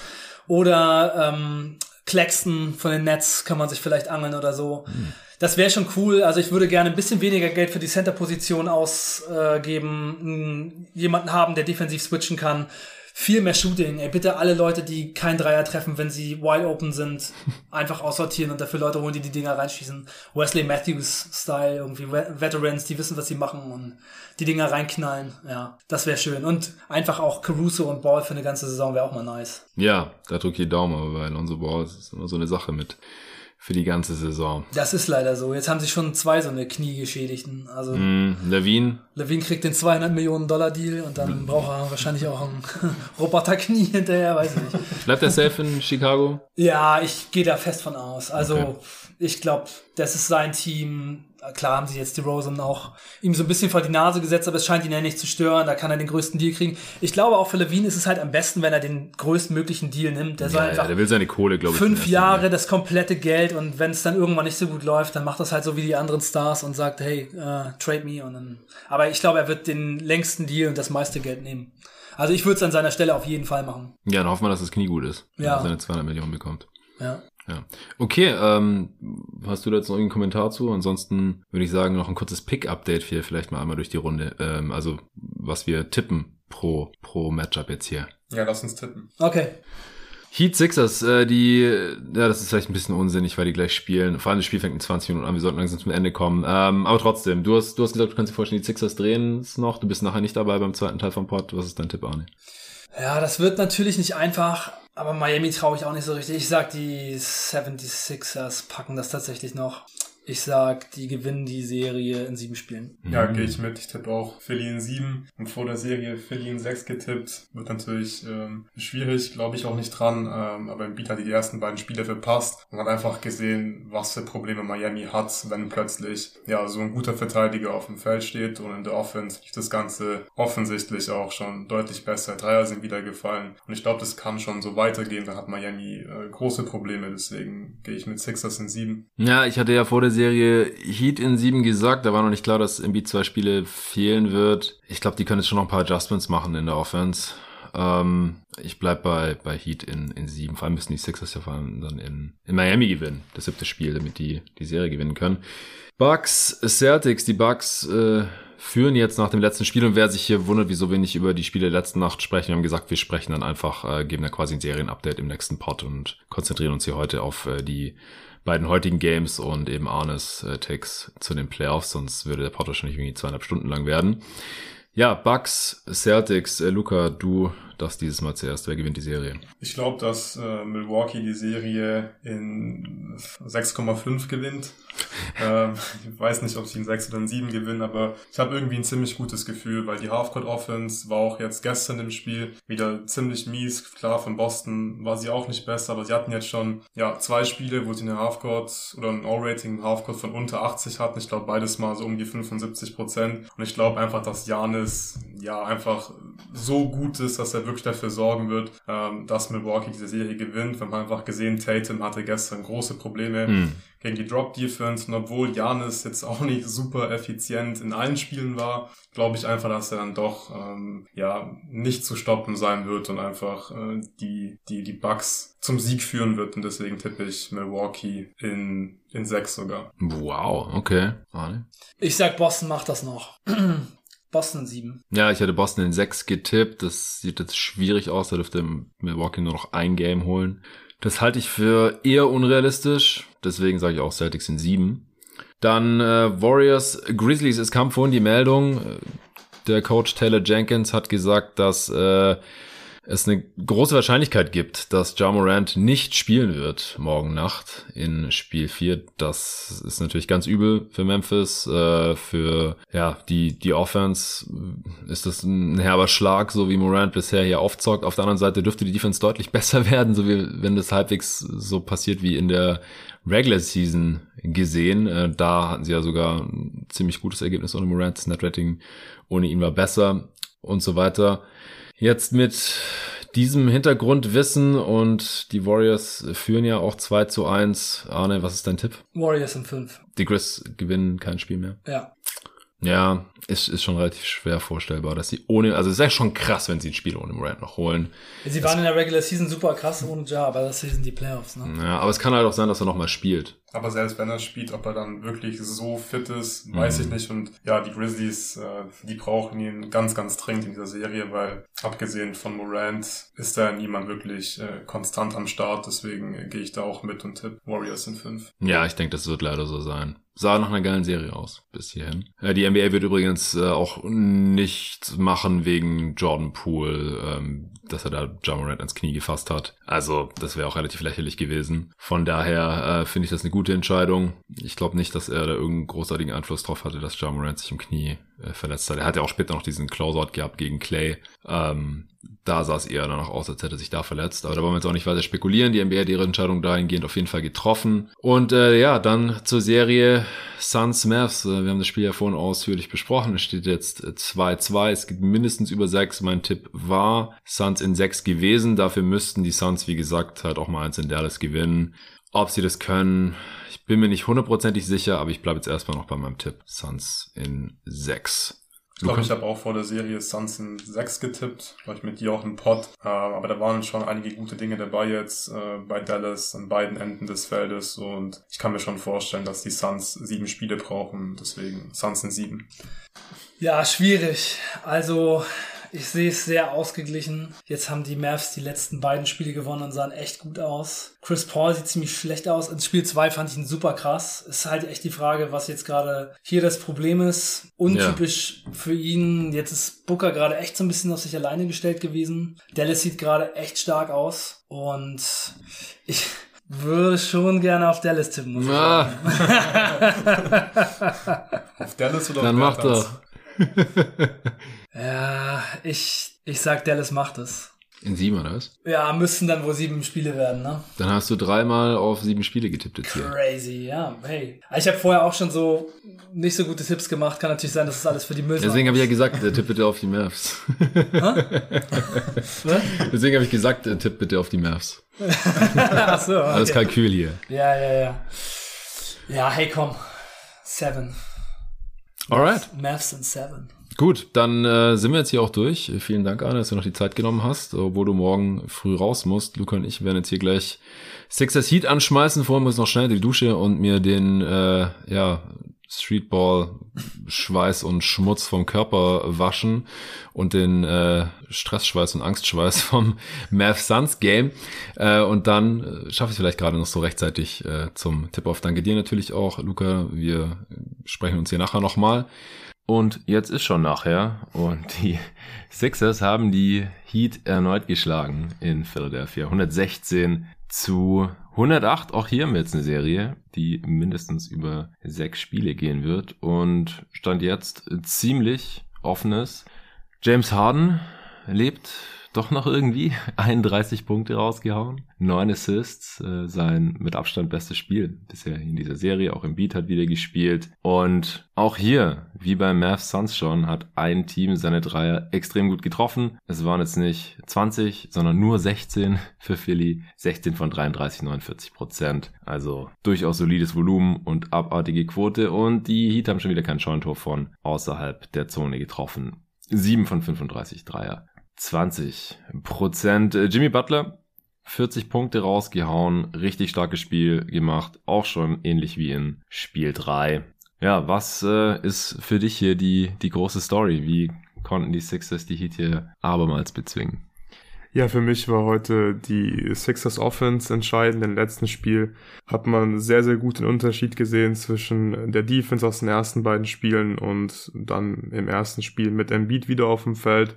Speaker 3: Oder ähm, Claxton von den Nets kann man sich vielleicht angeln oder so. Hm. Das wäre schon cool. Also ich würde gerne ein bisschen weniger Geld für die Center-Position ausgeben. Äh, jemanden haben, der defensiv switchen kann. Viel mehr Shooting. Ey, bitte alle Leute, die kein Dreier treffen, wenn sie wide open sind, (laughs) einfach aussortieren und dafür Leute holen, die die Dinger reinschießen. Wesley Matthews-Style, irgendwie Veterans, die wissen, was sie machen und die Dinger reinknallen. Ja, das wäre schön. Und einfach auch Caruso und Ball für eine ganze Saison wäre auch mal nice.
Speaker 1: Ja, da drücke ich die Daumen, bei Alonso Ball ist immer so eine Sache mit für die ganze Saison.
Speaker 3: Das ist leider so. Jetzt haben sich schon zwei so eine Kniegeschädigten. Also
Speaker 1: mm, Levine.
Speaker 3: Levine kriegt den 200 Millionen Dollar Deal und dann braucht er wahrscheinlich auch ein (laughs) Roboterknie hinterher, weiß ich nicht.
Speaker 1: Bleibt er safe in Chicago?
Speaker 3: Ja, ich gehe da fest von aus. Also okay. ich glaube, das ist sein Team klar haben sie jetzt die Rosen auch ihm so ein bisschen vor die Nase gesetzt, aber es scheint ihn ja nicht zu stören. Da kann er den größten Deal kriegen. Ich glaube auch für Levine ist es halt am besten, wenn er den größtmöglichen Deal nimmt. Der
Speaker 1: soll ja, einfach ja, der will seine Kohle, glaube
Speaker 3: ich. Fünf Jahre, Mal. das komplette Geld und wenn es dann irgendwann nicht so gut läuft, dann macht das halt so wie die anderen Stars und sagt, hey, uh, trade me und dann. Aber ich glaube, er wird den längsten Deal und das meiste Geld nehmen. Also ich würde es an seiner Stelle auf jeden Fall machen.
Speaker 1: Ja, dann hoffen wir, dass das Knie gut ist, wenn ja. er seine 200 Millionen bekommt.
Speaker 3: Ja.
Speaker 1: Ja. Okay, ähm, hast du da jetzt noch irgendeinen Kommentar zu? Ansonsten würde ich sagen, noch ein kurzes Pick-Update hier vielleicht mal einmal durch die Runde. Ähm, also, was wir tippen pro, pro Matchup jetzt hier.
Speaker 2: Ja, lass uns tippen.
Speaker 3: Okay.
Speaker 1: Heat Sixers, äh, die, ja, das ist vielleicht ein bisschen unsinnig, weil die gleich spielen. Vor allem das Spiel fängt in 20 Minuten an, wir sollten langsam zum Ende kommen. Ähm, aber trotzdem, du hast, du hast gesagt, du kannst dir vorstellen, die Sixers drehen es noch. Du bist nachher nicht dabei beim zweiten Teil vom Pod. Was ist dein Tipp, Arne?
Speaker 3: Ja, das wird natürlich nicht einfach, aber Miami traue ich auch nicht so richtig. Ich sag, die 76ers packen das tatsächlich noch. Ich sag, die gewinnen die Serie in sieben Spielen.
Speaker 2: Ja, gehe ich mit. Ich tippe auch Philly in sieben und vor der Serie Philly in sechs getippt. Wird natürlich ähm, schwierig, glaube ich auch nicht dran. Ähm, aber Embiid hat die ersten beiden Spiele verpasst und hat einfach gesehen, was für Probleme Miami hat, wenn plötzlich ja so ein guter Verteidiger auf dem Feld steht und in der Offense lief das Ganze offensichtlich auch schon deutlich besser. Dreier sind wieder gefallen und ich glaube, das kann schon so weitergehen. Dann hat Miami äh, große Probleme. Deswegen gehe ich mit Sixers in sieben.
Speaker 1: Ja, ich hatte ja vor der der Serie Heat in sieben gesagt. Da war noch nicht klar, dass Embiid zwei Spiele fehlen wird. Ich glaube, die können jetzt schon noch ein paar Adjustments machen in der Offense. Ähm, ich bleib bei, bei Heat in, in sieben. Vor allem müssen die Sixers ja vor allem dann in, in Miami gewinnen. Das siebte Spiel, damit die die Serie gewinnen können. Bucks, Celtics, die Bucks äh, führen jetzt nach dem letzten Spiel und wer sich hier wundert, wieso wir nicht über die Spiele der letzten Nacht sprechen, wir haben gesagt, wir sprechen dann einfach, äh, geben da quasi ein Serienupdate im nächsten Pod und konzentrieren uns hier heute auf äh, die beiden heutigen Games und eben Arnes äh, Takes zu den Playoffs, sonst würde der Pod wahrscheinlich irgendwie zweieinhalb Stunden lang werden. Ja, Bucks, Celtics, äh, Luca, du darfst dieses Mal zuerst. Wer gewinnt die Serie?
Speaker 2: Ich glaube, dass äh, Milwaukee die Serie in 6,5 gewinnt. (laughs) ähm, ich weiß nicht, ob sie in 6 oder in 7 gewinnen, aber ich habe irgendwie ein ziemlich gutes Gefühl, weil die Halfcourt Offense war auch jetzt gestern im Spiel wieder ziemlich mies. Klar, von Boston war sie auch nicht besser, aber sie hatten jetzt schon ja zwei Spiele, wo sie eine Halfcourt oder ein All-Rating im Halfcourt von unter 80 hatten. Ich glaube, beides mal so um die 75 Prozent. Und ich glaube einfach, dass Janis ja einfach so gut ist, dass er wirklich dafür sorgen wird, ähm, dass Milwaukee diese Serie gewinnt. Wir haben einfach gesehen, Tatum hatte gestern große Probleme hm. gegen die Drop Defense und obwohl Janis jetzt auch nicht super effizient in allen Spielen war, glaube ich einfach, dass er dann doch ähm, ja nicht zu stoppen sein wird und einfach äh, die die die Bucks zum Sieg führen wird und deswegen tippe ich Milwaukee in in sechs sogar.
Speaker 1: Wow, okay.
Speaker 3: Ich sag Boston macht das noch. (clears throat) Boston 7.
Speaker 1: Ja, ich hatte Boston in 6 getippt. Das sieht jetzt schwierig aus. Da dürfte Milwaukee nur noch ein Game holen. Das halte ich für eher unrealistisch. Deswegen sage ich auch Celtics in 7. Dann äh, Warriors Grizzlies. Es kam vorhin die Meldung. Äh, der Coach Taylor Jenkins hat gesagt, dass äh, es eine große Wahrscheinlichkeit gibt, dass Ja Morant nicht spielen wird morgen Nacht in Spiel 4. Das ist natürlich ganz übel für Memphis. Äh, für ja die die Offense ist das ein herber Schlag, so wie Morant bisher hier aufzockt. Auf der anderen Seite dürfte die Defense deutlich (laughs) besser werden, so wie wenn das halbwegs so passiert wie in der Regular Season gesehen. Äh, da hatten sie ja sogar ein ziemlich gutes Ergebnis ohne Morant. Das Net Rating ohne ihn war besser und so weiter. Jetzt mit diesem Hintergrundwissen und die Warriors führen ja auch 2 zu 1. Arne, was ist dein Tipp?
Speaker 3: Warriors in 5.
Speaker 1: Die Grizz gewinnen kein Spiel mehr.
Speaker 3: Ja.
Speaker 1: Ja, ist, ist schon relativ schwer vorstellbar, dass sie ohne, also es ist ja schon krass, wenn sie ein Spiel ohne Morant noch holen.
Speaker 3: Sie waren das, in der Regular Season super krass ohne Ja, aber das sind die Playoffs, ne?
Speaker 1: Ja, aber es kann halt auch sein, dass er nochmal spielt.
Speaker 2: Aber selbst wenn er spielt, ob er dann wirklich so fit ist, weiß mhm. ich nicht. Und ja, die Grizzlies, äh, die brauchen ihn ganz, ganz dringend in dieser Serie, weil abgesehen von Morant ist da niemand wirklich äh, konstant am Start. Deswegen äh, gehe ich da auch mit und tippe Warriors in fünf.
Speaker 1: Ja, ich denke, das wird leider so sein. Sah nach einer geilen Serie aus, bis hierhin. Äh, die NBA wird übrigens äh, auch nicht machen wegen Jordan Poole, ähm, dass er da John Morant ans Knie gefasst hat. Also, das wäre auch relativ lächerlich gewesen. Von daher äh, finde ich das eine gute gute Entscheidung. Ich glaube nicht, dass er da irgendeinen großartigen Einfluss drauf hatte, dass John Morant sich im Knie äh, verletzt hat. Er hat ja auch später noch diesen Closeout gehabt gegen Clay. Ähm, da sah es eher danach aus, als hätte er sich da verletzt. Aber da wollen wir jetzt auch nicht weiter spekulieren. Die NBA hat ihre Entscheidung dahingehend auf jeden Fall getroffen. Und äh, ja, dann zur Serie Suns Mavs. Äh, wir haben das Spiel ja vorhin ausführlich besprochen. Es steht jetzt 2-2. Äh, es gibt mindestens über 6. Mein Tipp war Suns in 6 gewesen. Dafür müssten die Suns, wie gesagt, halt auch mal eins in Dallas gewinnen. Ob sie das können, ich bin mir nicht hundertprozentig sicher, aber ich bleibe jetzt erstmal noch bei meinem Tipp. Suns in 6.
Speaker 2: Ich glaube, ich habe auch vor der Serie Suns in 6 getippt, glaube ich mit dir auch im Pod. Äh, aber da waren schon einige gute Dinge dabei jetzt äh, bei Dallas an beiden Enden des Feldes und ich kann mir schon vorstellen, dass die Suns sieben Spiele brauchen, deswegen Suns in 7.
Speaker 3: Ja, schwierig. Also ich sehe es sehr ausgeglichen. Jetzt haben die Mavs die letzten beiden Spiele gewonnen und sahen echt gut aus. Chris Paul sieht ziemlich schlecht aus. In Spiel 2 fand ich ihn super krass. Ist halt echt die Frage, was jetzt gerade hier das Problem ist. Untypisch ja. für ihn. Jetzt ist Booker gerade echt so ein bisschen auf sich alleine gestellt gewesen. Dallas sieht gerade echt stark aus. Und ich, würde schon gerne auf Dallas tippen. Muss ah.
Speaker 2: auf Dallas oder
Speaker 1: Dann auf Dann mach doch. (laughs)
Speaker 3: Ja, ich, ich sag, Dallas macht es.
Speaker 1: In sieben oder was?
Speaker 3: Ja, müssten dann wohl sieben Spiele werden, ne?
Speaker 1: Dann hast du dreimal auf sieben Spiele getippt jetzt hier.
Speaker 3: Crazy, ja. Hey. Ich habe vorher auch schon so nicht so gute Tipps gemacht. Kann natürlich sein, dass das alles für die Müll
Speaker 1: Deswegen habe ich ja gesagt, tipp bitte auf die Mavs. (laughs) Deswegen habe ich gesagt, tipp bitte auf die Mavs. (laughs) Ach so, okay. Alles Kalkül hier.
Speaker 3: Ja, ja, ja. Ja, hey, komm. Seven.
Speaker 1: Alright.
Speaker 3: Mavs and seven.
Speaker 1: Gut, dann äh, sind wir jetzt hier auch durch. Vielen Dank, Arne, dass du noch die Zeit genommen hast, obwohl du morgen früh raus musst. Luca und ich werden jetzt hier gleich Sixers Heat anschmeißen. Vorher muss ich noch schnell die Dusche und mir den äh, ja, Streetball Schweiß und Schmutz vom Körper waschen und den äh, Stressschweiß und Angstschweiß (laughs) vom Math Suns Game äh, und dann äh, schaffe ich vielleicht gerade noch so rechtzeitig äh, zum Tip-Off. Danke dir natürlich auch, Luca. Wir sprechen uns hier nachher nochmal. Und jetzt ist schon nachher und die Sixers haben die Heat erneut geschlagen in Philadelphia. 116 zu 108. Auch hier haben wir jetzt eine Serie, die mindestens über sechs Spiele gehen wird und stand jetzt ziemlich offenes. James Harden lebt doch noch irgendwie (laughs) 31 Punkte rausgehauen, 9 Assists, äh, sein mit Abstand bestes Spiel bisher in dieser Serie, auch im Beat hat wieder gespielt und auch hier, wie bei Mavs Suns schon, hat ein Team seine Dreier extrem gut getroffen. Es waren jetzt nicht 20, sondern nur 16 für Philly, 16 von 33, 49 Prozent, also durchaus solides Volumen und abartige Quote und die Heat haben schon wieder kein Scheuntor von außerhalb der Zone getroffen. 7 von 35 Dreier. 20 Prozent. Äh, Jimmy Butler, 40 Punkte rausgehauen, richtig starkes Spiel gemacht, auch schon ähnlich wie in Spiel 3. Ja, was äh, ist für dich hier die, die große Story? Wie konnten die Sixers die Heat hier abermals bezwingen?
Speaker 2: Ja, für mich war heute die Sixers Offense entscheidend. Im letzten Spiel hat man sehr, sehr gut den Unterschied gesehen zwischen der Defense aus den ersten beiden Spielen und dann im ersten Spiel mit Embiid wieder auf dem Feld.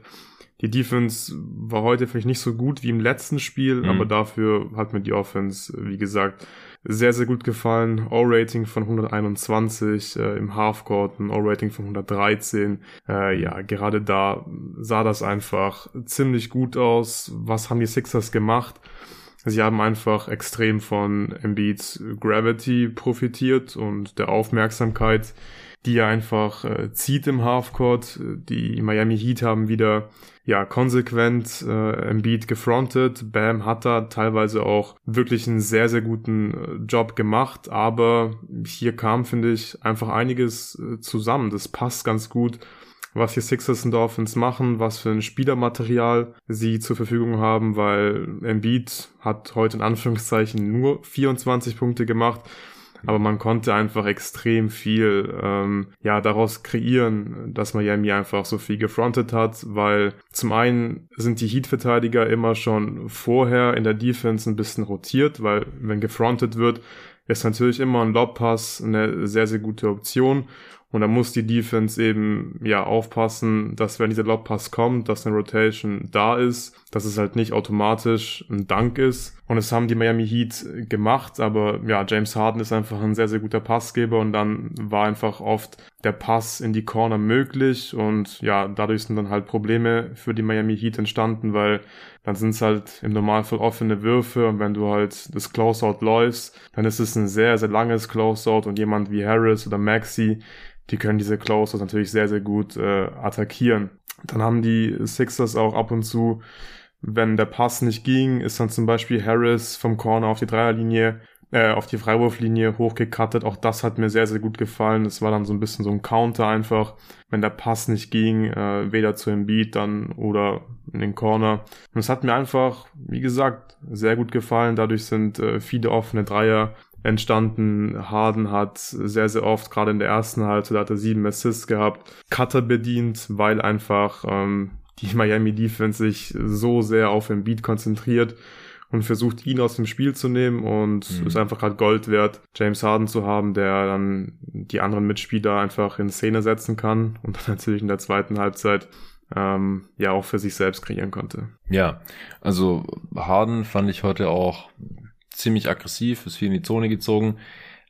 Speaker 2: Die Defense war heute vielleicht nicht so gut wie im letzten Spiel, mhm. aber dafür hat mir die Offense, wie gesagt, sehr, sehr gut gefallen. O-Rating von 121, äh, im Halfcourt ein O-Rating von 113. Äh, ja, gerade da sah das einfach ziemlich gut aus. Was haben die Sixers gemacht? Sie haben einfach extrem von Embiids Gravity profitiert und der Aufmerksamkeit, die er einfach äh, zieht im Halfcourt. Die Miami Heat haben wieder ja konsequent äh, Embiid gefrontet. Bam hat da teilweise auch wirklich einen sehr, sehr guten äh, Job gemacht, aber hier kam, finde ich, einfach einiges äh, zusammen. Das passt ganz gut was die Sixers und Dolphins machen, was für ein Spielermaterial sie zur Verfügung haben, weil Embiid hat heute in Anführungszeichen nur 24 Punkte gemacht aber man konnte einfach extrem viel ähm, ja daraus kreieren, dass Miami einfach so viel gefrontet hat, weil zum einen sind die Heat-Verteidiger immer schon vorher in der Defense ein bisschen rotiert, weil wenn gefrontet wird, ist natürlich immer ein Lobpass eine sehr, sehr gute Option. Und da muss die Defense eben ja aufpassen, dass wenn dieser Lobpass kommt, dass eine Rotation da ist, dass es halt nicht automatisch ein Dank ist. Und es haben die Miami Heat gemacht, aber ja, James Harden ist einfach ein sehr, sehr guter Passgeber und dann war einfach oft der Pass in die Corner möglich und ja, dadurch sind dann halt Probleme für die Miami Heat entstanden, weil dann sind es halt im Normalfall offene Würfe und wenn du halt das Closeout läufst, dann ist es ein sehr, sehr langes Closeout und jemand wie Harris oder Maxi, die können diese Closers natürlich sehr, sehr gut äh, attackieren. Dann haben die Sixers auch ab und zu, wenn der Pass nicht ging, ist dann zum Beispiel Harris vom Corner auf die Dreierlinie, äh, auf die Freiwurflinie hochgekattet. Auch das hat mir sehr, sehr gut gefallen. Das war dann so ein bisschen so ein Counter einfach, wenn der Pass nicht ging, äh, weder zu Embiid dann oder in den Corner. Und es hat mir einfach, wie gesagt, sehr gut gefallen. Dadurch sind äh, viele offene Dreier entstanden. Harden hat sehr, sehr oft, gerade in der ersten Halbzeit, hat er sieben Assists gehabt, Cutter bedient, weil einfach ähm, die (laughs) Miami Defense sich so sehr auf den Beat konzentriert und versucht, ihn aus dem Spiel zu nehmen und mhm. ist einfach halt Gold wert, James Harden zu haben, der dann die anderen Mitspieler einfach in Szene setzen kann und dann (laughs) natürlich in der zweiten Halbzeit ähm, ja auch für sich selbst kreieren konnte.
Speaker 1: Ja, also Harden fand ich heute auch ziemlich aggressiv, ist viel in die Zone gezogen,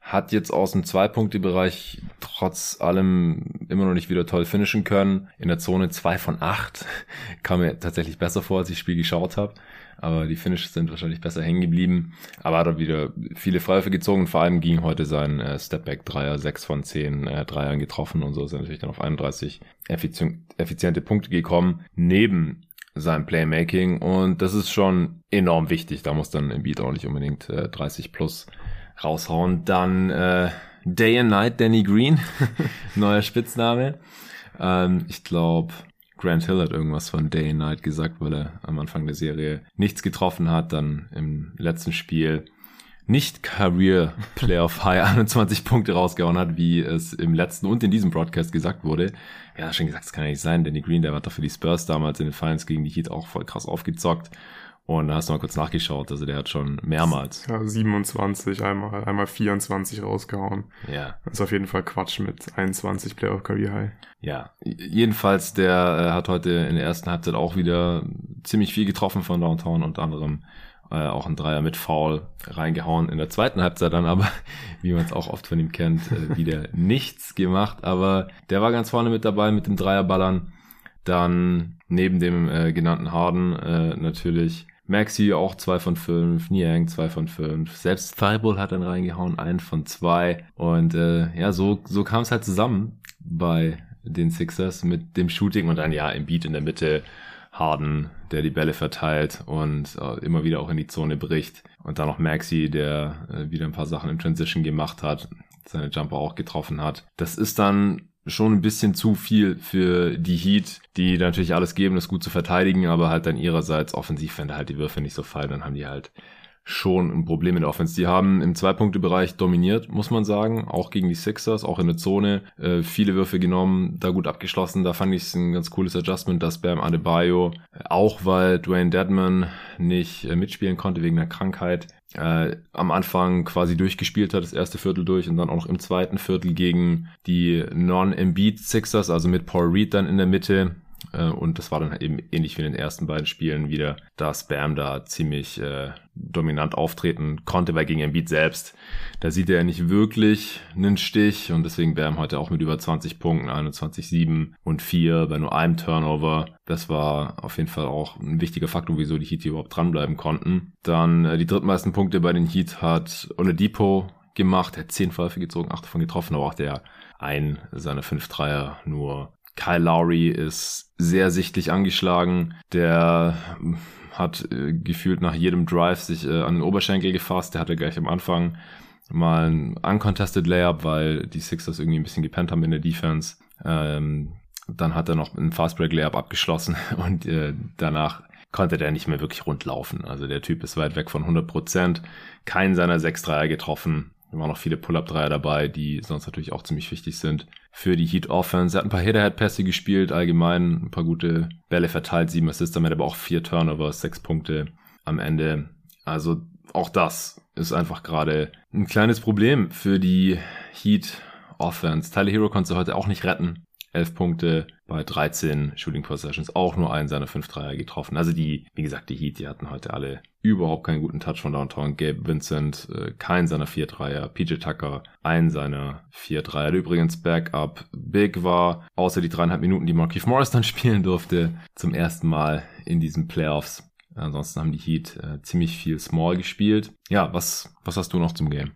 Speaker 1: hat jetzt aus dem Zwei-Punkte-Bereich trotz allem immer noch nicht wieder toll finishen können. In der Zone zwei von acht (laughs) kam mir tatsächlich besser vor, als ich das Spiel geschaut habe. Aber die Finishes sind wahrscheinlich besser hängen geblieben. Aber hat er wieder viele Freiwürfe gezogen. Vor allem ging heute sein äh, Stepback-Dreier, sechs von zehn äh, Dreiern getroffen und so ist er natürlich dann auf 31 effiziente Punkte gekommen. Neben sein Playmaking und das ist schon enorm wichtig. Da muss dann im Beat auch nicht unbedingt äh, 30 plus raushauen. Dann äh, Day and Night Danny Green, (laughs) neuer Spitzname. Ähm, ich glaube, Grant Hill hat irgendwas von Day and Night gesagt, weil er am Anfang der Serie nichts getroffen hat, dann im letzten Spiel nicht Career Playoff High (laughs) 21 Punkte rausgehauen hat, wie es im letzten und in diesem Broadcast gesagt wurde. Ja, schon gesagt, das kann ja nicht sein. Danny Green, der war doch für die Spurs damals in den Finals gegen die Heat auch voll krass aufgezockt. Und da hast du mal kurz nachgeschaut, also der hat schon mehrmals.
Speaker 2: Ja, 27, einmal, einmal 24 rausgehauen.
Speaker 1: Ja.
Speaker 2: Das ist auf jeden Fall Quatsch mit 21 Playoff Career High.
Speaker 1: Ja, jedenfalls, der äh, hat heute in der ersten Halbzeit auch wieder ziemlich viel getroffen von Downtown, unter anderem äh, auch ein Dreier mit Foul reingehauen. In der zweiten Halbzeit dann aber, (laughs) wie man es auch oft von ihm kennt, äh, wieder (laughs) nichts gemacht. Aber der war ganz vorne mit dabei mit dem Dreierballern. Dann neben dem äh, genannten Harden äh, natürlich Maxi auch zwei von fünf, Niang zwei von fünf, selbst Thibault hat dann reingehauen, ein von zwei und äh, ja, so, so kam es halt zusammen bei den Sixers mit dem Shooting und dann ja im Beat in der Mitte Harden, der die Bälle verteilt und äh, immer wieder auch in die Zone bricht und dann noch Maxi, der äh, wieder ein paar Sachen im Transition gemacht hat, seine Jumper auch getroffen hat. Das ist dann schon ein bisschen zu viel für die Heat, die natürlich alles geben, das gut zu verteidigen, aber halt dann ihrerseits offensiv, wenn da halt die Würfe nicht so fallen, dann haben die halt schon ein Problem in der Offense. Die haben im Zwei-Punkte-Bereich dominiert, muss man sagen, auch gegen die Sixers, auch in der Zone. Äh, viele Würfe genommen, da gut abgeschlossen. Da fand ich es ein ganz cooles Adjustment, dass Bam Adebayo, auch weil Dwayne Deadman nicht äh, mitspielen konnte wegen der Krankheit, äh, am Anfang quasi durchgespielt hat, das erste Viertel durch und dann auch noch im zweiten Viertel gegen die Non-Embiid Sixers, also mit Paul Reed dann in der Mitte. Äh, und das war dann eben ähnlich wie in den ersten beiden Spielen wieder, dass Bam da ziemlich äh, dominant auftreten konnte, weil gegen Embiid selbst, da sieht er ja nicht wirklich einen Stich und deswegen Bam heute auch mit über 20 Punkten, 21, 7 und 4 bei nur einem Turnover. Das war auf jeden Fall auch ein wichtiger Faktor, wieso die Heat hier überhaupt dranbleiben konnten. Dann äh, die drittmeisten Punkte bei den Heat hat Oladipo gemacht, er hat 10 Pfeife gezogen, 8 davon getroffen, aber auch der ein seiner 5 Dreier nur Kyle Lowry ist sehr sichtlich angeschlagen. Der hat äh, gefühlt nach jedem Drive sich äh, an den Oberschenkel gefasst. Der hatte gleich am Anfang mal ein uncontested Layup, weil die Sixers irgendwie ein bisschen gepennt haben in der Defense. Ähm, dann hat er noch ein Fastbreak Layup abgeschlossen (laughs) und äh, danach konnte der nicht mehr wirklich rund laufen. Also der Typ ist weit weg von 100 Prozent. Keinen seiner sechs Dreier getroffen. Da waren noch viele Pull-Up-Dreier dabei, die sonst natürlich auch ziemlich wichtig sind für die Heat Offense. Er hat ein paar Header-Head-Pässe gespielt, allgemein ein paar gute Bälle verteilt, sieben Assists damit, aber auch vier Turnovers, sechs Punkte am Ende. Also auch das ist einfach gerade ein kleines Problem für die Heat Offense. Tyler Hero konnte heute auch nicht retten. 11 Punkte bei 13 Shooting Possessions, auch nur einen seiner 5 Dreier getroffen. Also die, wie gesagt, die Heat, die hatten heute alle überhaupt keinen guten Touch von Downtown. Gabe Vincent, äh, kein seiner 4 Dreier. PJ Tucker, ein seiner 4 Dreier. Übrigens Backup Big war, außer die dreieinhalb Minuten, die Marquise Morris dann (laughs) spielen durfte, zum ersten Mal in diesen Playoffs. Ansonsten haben die Heat äh, ziemlich viel Small gespielt. Ja, was, was hast du noch zum Game?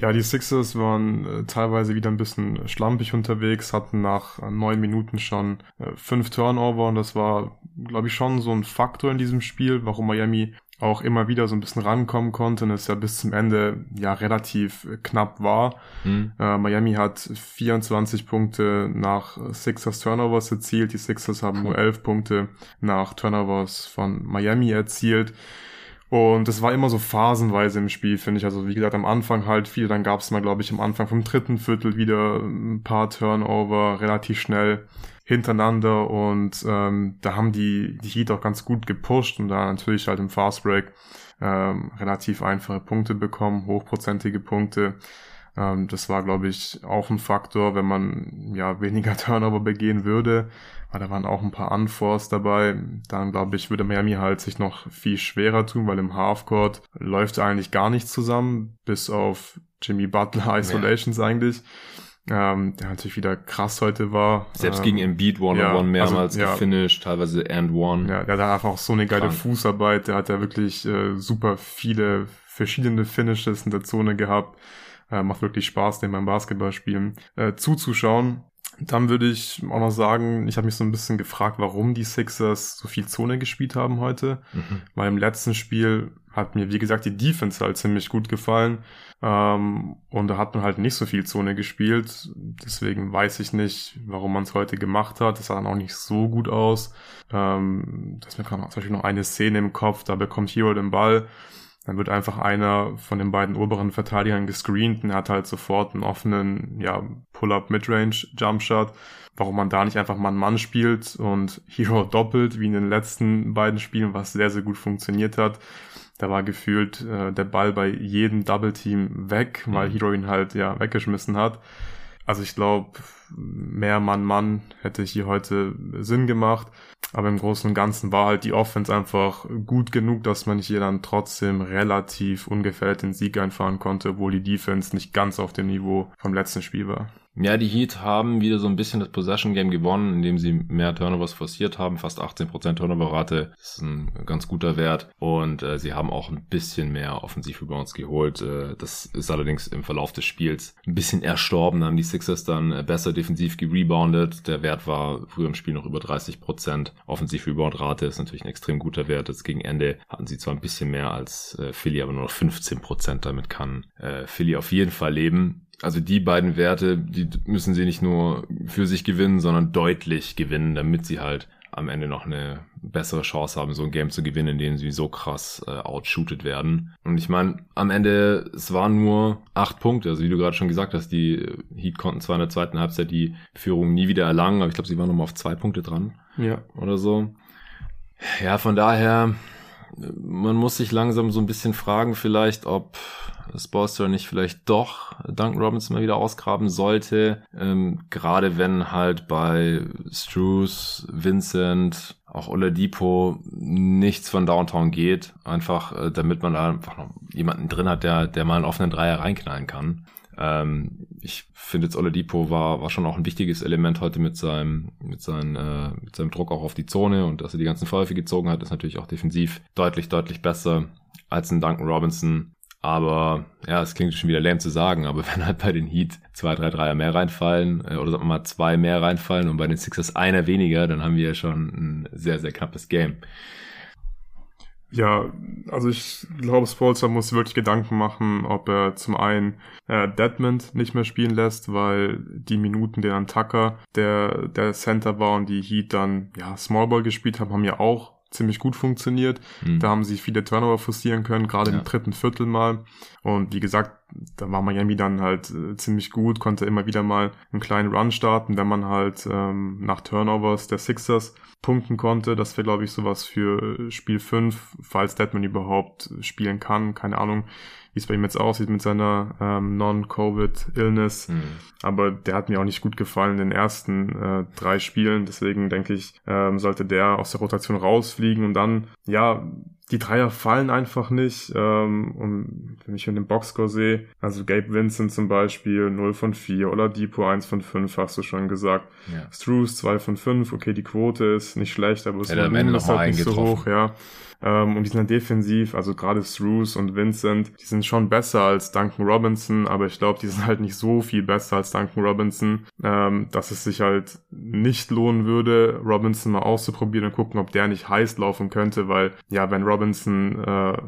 Speaker 2: Ja, die Sixers waren äh, teilweise wieder ein bisschen schlampig unterwegs, hatten nach äh, neun Minuten schon äh, fünf Turnover und das war, glaube ich, schon so ein Faktor in diesem Spiel, warum Miami auch immer wieder so ein bisschen rankommen konnte und es ja bis zum Ende ja relativ knapp war. Mhm. Äh, Miami hat 24 Punkte nach Sixers Turnovers erzielt, die Sixers haben nur 11 Punkte nach Turnovers von Miami erzielt. Und es war immer so phasenweise im Spiel, finde ich. Also wie gesagt, am Anfang halt viel, dann gab es mal, glaube ich, am Anfang vom dritten Viertel wieder ein paar Turnover relativ schnell hintereinander und ähm, da haben die, die Heat auch ganz gut gepusht und da natürlich halt im Fastbreak ähm, relativ einfache Punkte bekommen, hochprozentige Punkte. Ähm, das war, glaube ich, auch ein Faktor, wenn man ja (laughs) weniger Turnover begehen würde. Aber da waren auch ein paar Unforce dabei. Dann, glaube ich, würde Miami halt sich noch viel schwerer tun, weil im Halfcourt läuft eigentlich gar nichts zusammen, bis auf Jimmy Butler (laughs) Isolations ja. eigentlich. Ähm, der natürlich wieder krass heute war.
Speaker 1: Selbst ähm, gegen Embiid One-on-One ja, mehrmals also, ja, gefinished, teilweise and one.
Speaker 2: Ja, der hat einfach auch so eine geile Krank. Fußarbeit. Der hat ja wirklich äh, super viele verschiedene Finishes in der Zone gehabt. Äh, macht wirklich Spaß, dem beim Basketballspielen äh, zuzuschauen. Dann würde ich auch noch sagen, ich habe mich so ein bisschen gefragt, warum die Sixers so viel Zone gespielt haben heute. Mhm. Weil im letzten Spiel hat mir, wie gesagt, die Defense halt ziemlich gut gefallen. Ähm, und da hat man halt nicht so viel Zone gespielt. Deswegen weiß ich nicht, warum man es heute gemacht hat. Das sah dann auch nicht so gut aus. Ähm, das mir gerade zum Beispiel noch eine Szene im Kopf, da bekommt Hero den Ball Dann wird einfach einer von den beiden oberen Verteidigern gescreent und hat halt sofort einen offenen, ja, Pull-up Midrange Jumpshot. Warum man da nicht einfach Mann-Mann spielt und (laughs) Hero doppelt, wie in den letzten beiden Spielen, was sehr, sehr gut funktioniert hat. Da war gefühlt äh, der Ball bei jedem Double Team weg, weil mhm. Hero ihn halt ja weggeschmissen hat. Also ich glaube, mehr Mann-Mann hätte hier heute Sinn gemacht. Aber im Großen und Ganzen war halt die Offense einfach gut genug, dass man hier dann trotzdem relativ ungefährdet den Sieg einfahren konnte, obwohl die Defense nicht ganz auf dem Niveau vom letzten Spiel war.
Speaker 1: Ja, die Heat haben wieder so ein bisschen das Possession Game gewonnen, indem sie mehr Turnovers forciert haben, fast 18% Turnover-Rate, ist ein ganz guter Wert und äh, sie haben auch ein bisschen mehr Offensiv-Rebounds geholt. Äh, das ist allerdings im Verlauf des Spiels ein bisschen erstorben, haben die Sixers dann äh, besser defensiv gereboundet. Der Wert war früher im Spiel noch über 30%. Offensiv-Rebound-Rate ist natürlich ein extrem guter Wert. Jetzt gegen Ende hatten sie zwar ein bisschen mehr als äh, Philly, aber nur noch 15%. Damit kann äh, Philly auf jeden Fall leben also die beiden Werte, die müssen sie nicht nur für sich gewinnen, sondern deutlich gewinnen, damit sie halt am Ende noch eine bessere Chance haben, so ein Game zu gewinnen, in dem sie so krass äh, outshootet werden. Und ich meine, am Ende, es waren nur acht Punkte. Also wie du gerade schon gesagt hast, die Heat konnten zwar in der zweiten Halbzeit die Führung nie wieder erlangen, aber ich glaube, sie waren nochmal auf zwei Punkte dran.
Speaker 2: Ja.
Speaker 1: Oder so. Ja, von daher, man muss sich langsam so ein bisschen fragen, vielleicht, ob Spolster nicht vielleicht doch Duncan Robinson mal wieder ausgraben sollte. Ähm, gerade wenn halt bei Struce, Vincent, auch Oladipo nichts von Downtown geht. Einfach, äh, damit man da einfach noch jemanden drin hat, der, der mal einen offenen Dreier reinknallen kann. Ähm, ich finde jetzt Oladipo war, war schon auch ein wichtiges Element heute mit seinem, mit seinem, äh, mit seinem Druck auch auf die Zone und dass er die ganzen Vorwürfe gezogen hat, ist natürlich auch defensiv deutlich, deutlich besser als ein Duncan Robinson. Aber ja, es klingt schon wieder lame zu sagen, aber (laughs) wenn halt bei den Heat zwei, drei Dreier mehr reinfallen, äh, oder sagen wir mal zwei mehr reinfallen und bei den Sixers einer weniger, dann haben wir ja schon ein sehr, sehr knappes Game.
Speaker 2: Ja, also ich glaube, Spolster muss wirklich Gedanken machen, ob er zum einen äh, Deadmond nicht mehr spielen lässt, weil die Minuten, der an Tucker der, der Center war und die Heat dann ja Smallball gespielt haben, haben ja auch ziemlich gut funktioniert. Mhm. Da haben sie viele Turnover forcieren können, gerade ja. im dritten Viertel mal. Und wie gesagt, da war Miami dann halt äh, ziemlich gut, konnte immer wieder mal einen kleinen Run starten, wenn man halt ähm, nach Turnovers der Sixers punkten konnte. Das wäre, glaube ich, sowas für Spiel 5, falls Deadman überhaupt spielen kann. Keine Ahnung, wie es bei ihm jetzt aussieht mit seiner ähm, Non-Covid-Illness. Mhm. Aber der hat mir auch nicht gut gefallen in den ersten äh, drei Spielen. Deswegen denke ich, ähm, sollte der aus der Rotation rausfliegen und dann, ja, die Dreier fallen einfach nicht. Ähm, und wenn ich in den Boxscore sehe, also Gabe Vincent zum Beispiel 0 von 4 oder Depot 1 von 5, hast du schon gesagt. Ja. Struce 2 von 5, okay, die Quote ist nicht schlecht, aber es ist halt nicht so hoch, ja. Ähm, und die sind dann defensiv, also gerade Struce und Vincent, die sind schon besser als Duncan Robinson, aber ich glaube, die sind halt nicht so viel besser als Duncan Robinson, ähm, dass es sich halt nicht lohnen würde, Robinson mal auszuprobieren und gucken, ob der nicht heiß laufen könnte, weil ja, wenn Robinson äh,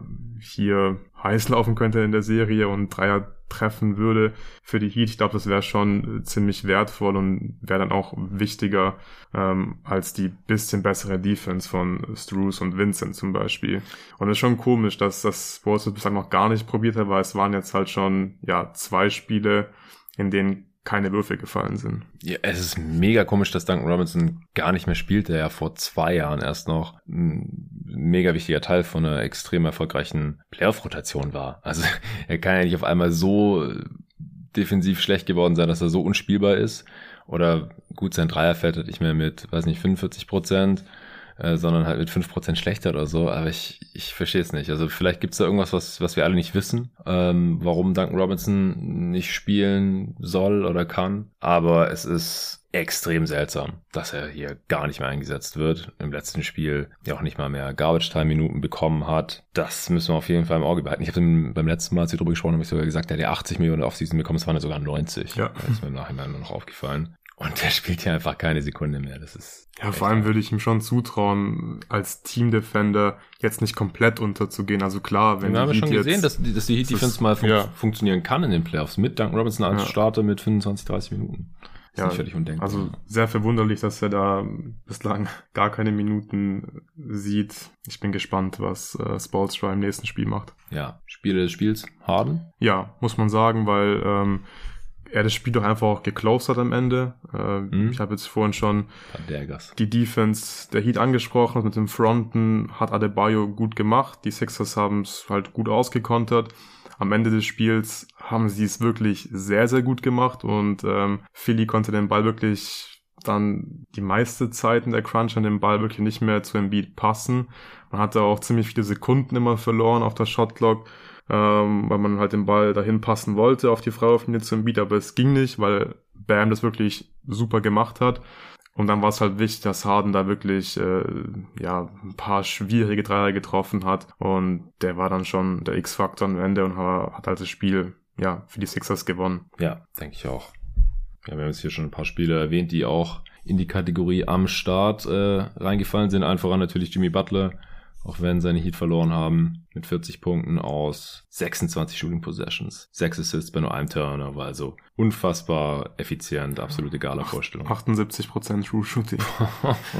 Speaker 2: hier heiß laufen könnte in der Serie und Dreier treffen würde für die Heat. Ich glaube, das wäre schon äh, ziemlich wertvoll und wäre dann auch wichtiger ähm, als die bisschen bessere Defense von Struce und Vincent zum Beispiel. Und es ist schon komisch, dass das Sports bislang noch gar nicht probiert hat, weil es waren jetzt halt schon ja zwei Spiele, in denen keine Würfel gefallen sind.
Speaker 1: Ja, es ist mega komisch, dass Duncan Robinson gar nicht mehr spielt, der ja vor zwei Jahren erst noch ein mega wichtiger Teil von einer extrem erfolgreichen Playoff-Rotation war. Also (laughs) er kann ja nicht auf einmal so defensiv schlecht geworden sein, dass er so unspielbar ist. Oder gut, sein Dreier fällt halt nicht mehr mit, weiß nicht, 45 Prozent äh, sondern halt mit 5% schlechter oder so. Aber ich, ich verstehe es nicht. Also vielleicht gibt es da irgendwas, was, was wir alle nicht wissen, ähm, warum Duncan Robinson nicht spielen soll oder kann. Aber es ist extrem seltsam, dass er hier gar nicht mehr eingesetzt wird. Im letzten Spiel ja auch nicht mal mehr Garbage-Time-Minuten bekommen hat. Das müssen wir auf jeden Fall im Auge behalten. Ich habe beim letzten Mal, als wir darüber gesprochen haben, ich sogar gesagt, er hat ja 80 Millionen Offseason bekommen, es waren ja sogar 90. Ja. Das ist mir im Nachhinein nur noch aufgefallen. Und der spielt ja einfach keine Sekunde mehr. Das ist.
Speaker 2: Ja, vor allem würde ich ihm schon zutrauen, als Team-Defender jetzt nicht komplett unterzugehen. Also klar, wenn
Speaker 1: Wir haben schon gesehen, dass, dass die Heat Defense mal fun ja. funktionieren kann in den Playoffs. Mit Duncan Robinson als ja. Starter mit 25, 30 Minuten. Ist ja, nicht völlig undenkbar.
Speaker 2: Also sehr verwunderlich, dass er da bislang (laughs) gar keine Minuten sieht. Ich bin gespannt, was äh, Spolstra im nächsten Spiel macht.
Speaker 1: Ja, Spiele des Spiels, Harden?
Speaker 2: Ja, muss man sagen, weil ähm, er das Spiel doch einfach auch geclosed hat am Ende. Äh, mhm. Ich habe jetzt vorhin schon die Defense der Heat angesprochen. Mit dem Fronten hat Adebayo gut gemacht. Die Sixers haben es halt gut ausgekontert. Am Ende des Spiels haben sie es wirklich sehr, sehr gut gemacht und ähm, Philly konnte den Ball wirklich dann die meiste Zeit in der Crunch an den Ball wirklich nicht mehr zu Embiid passen. Man hatte auch ziemlich viele Sekunden immer verloren auf der Shotlock ähm, weil man halt den Ball dahin passen wollte auf die Freiwurflinie zum Beat, aber es ging nicht, weil Bam das wirklich super gemacht hat. Und dann war es halt wichtig, dass Harden da wirklich äh, ja ein paar schwierige Dreier getroffen hat. Und der war dann schon der X-Faktor am Ende und hat halt das Spiel ja für die Sixers gewonnen.
Speaker 1: Ja, denke ich auch. Ja, wir haben jetzt hier schon ein paar Spieler erwähnt, die auch in die Kategorie am Start äh, reingefallen sind. Allen natürlich Jimmy Butler, auch wenn seine Heat verloren haben, mit 40 Punkten aus 26 Shooting Possessions. 6 Assists bei nur einem Turnover, also unfassbar effizient, absolut egaler Vorstellung.
Speaker 2: 78% True Shooting.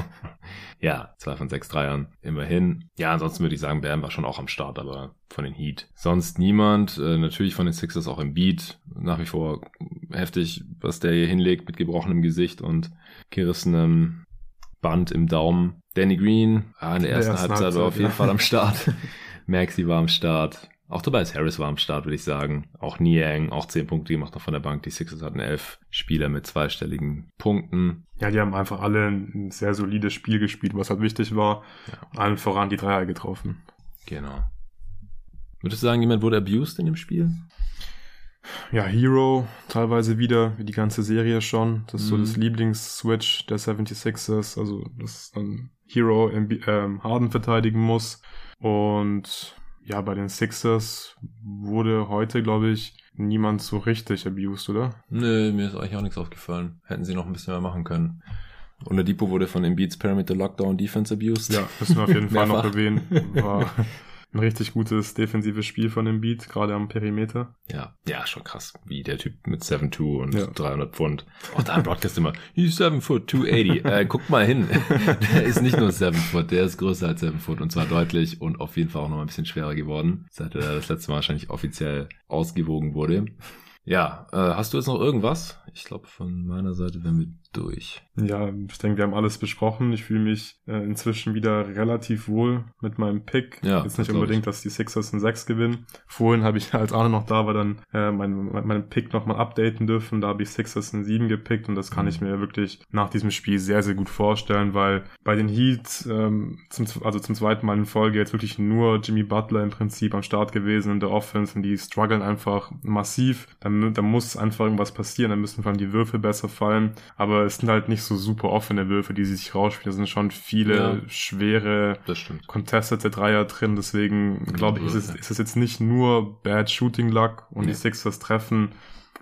Speaker 2: (laughs)
Speaker 1: ja, zwei von sechs Dreiern, immerhin. Ja, ansonsten würde ich sagen, Bam war schon auch am Start, aber von den Heat. Sonst niemand, äh, natürlich von den Sixers auch im Beat, nach wie vor heftig, was der hier hinlegt mit gebrochenem Gesicht und gerissenem Band im Daumen. Danny Green, ah, in der ersten, ersten Halbzeit, war auf jeden ja. Fall am Start. (laughs) Maxi war am Start. Auch Tobias Harris war am Start, würde ich sagen. Auch Niang, auch 10 Punkte gemacht noch von der Bank. Die Sixers hatten elf Spieler mit zweistelligen Punkten.
Speaker 2: Ja, die haben einfach alle ein sehr solides Spiel gespielt, was halt wichtig war. Ja. Allen voran die Dreier getroffen.
Speaker 1: Genau. Würdest du sagen, jemand wurde abused in dem Spiel?
Speaker 2: Ja, Hero teilweise wieder, wie die ganze Serie schon. Das ist mhm. so das Lieblings-Switch der 76ers, also dass dann Hero ähm, Harden verteidigen muss. Und ja, bei den Sixers wurde heute, glaube ich, niemand so richtig abused, oder?
Speaker 1: Nö, mir ist eigentlich auch nichts aufgefallen. Hätten sie noch ein bisschen mehr machen können. Und der Depot wurde von Embiid's Parameter Lockdown Defense abused.
Speaker 2: Ja, müssen wir auf jeden (laughs) Fall noch erwähnen. War (laughs) ein richtig gutes defensives Spiel von dem Beat, gerade am Perimeter.
Speaker 1: Ja, ja, schon krass, wie der Typ mit 7'2 und ja. 300 Pfund. Auch da im Broadcast immer, he's 7 foot, 280. (laughs) äh, guck mal hin. (laughs) der ist nicht nur 7 foot, der ist größer als 7 foot und zwar deutlich und auf jeden Fall auch noch ein bisschen schwerer geworden, seit er das letzte Mal wahrscheinlich offiziell ausgewogen wurde. Ja, äh, hast du jetzt noch irgendwas? Ich glaube, von meiner Seite wären wir durch.
Speaker 2: Ja, ich denke, wir haben alles besprochen. Ich fühle mich äh, inzwischen wieder relativ wohl mit meinem Pick. Ja, Jetzt nicht unbedingt, dass die Sixers ein 6 gewinnen. Vorhin habe ich, (laughs) als Arne noch da war, dann äh, meinen mein Pick nochmal updaten dürfen. Da habe ich Sixers ein 7 gepickt und das kann mhm. ich mir wirklich nach diesem Spiel sehr, sehr gut vorstellen, weil bei den Heat, ähm, zum, also zum zweiten Mal in Folge jetzt wirklich nur Jimmy Butler im Prinzip am Start gewesen in der Offense und die strugglen einfach massiv. Da, da muss einfach irgendwas passieren, da müssen vor allem die Würfel besser fallen. Aber es sind halt nicht so super offene Würfe, die sie sich rausspielen. Da sind schon viele ja, schwere, contestete Dreier drin. Deswegen glaube ich, ist es, ist es jetzt nicht nur Bad Shooting Luck und ja. die Sixers treffen,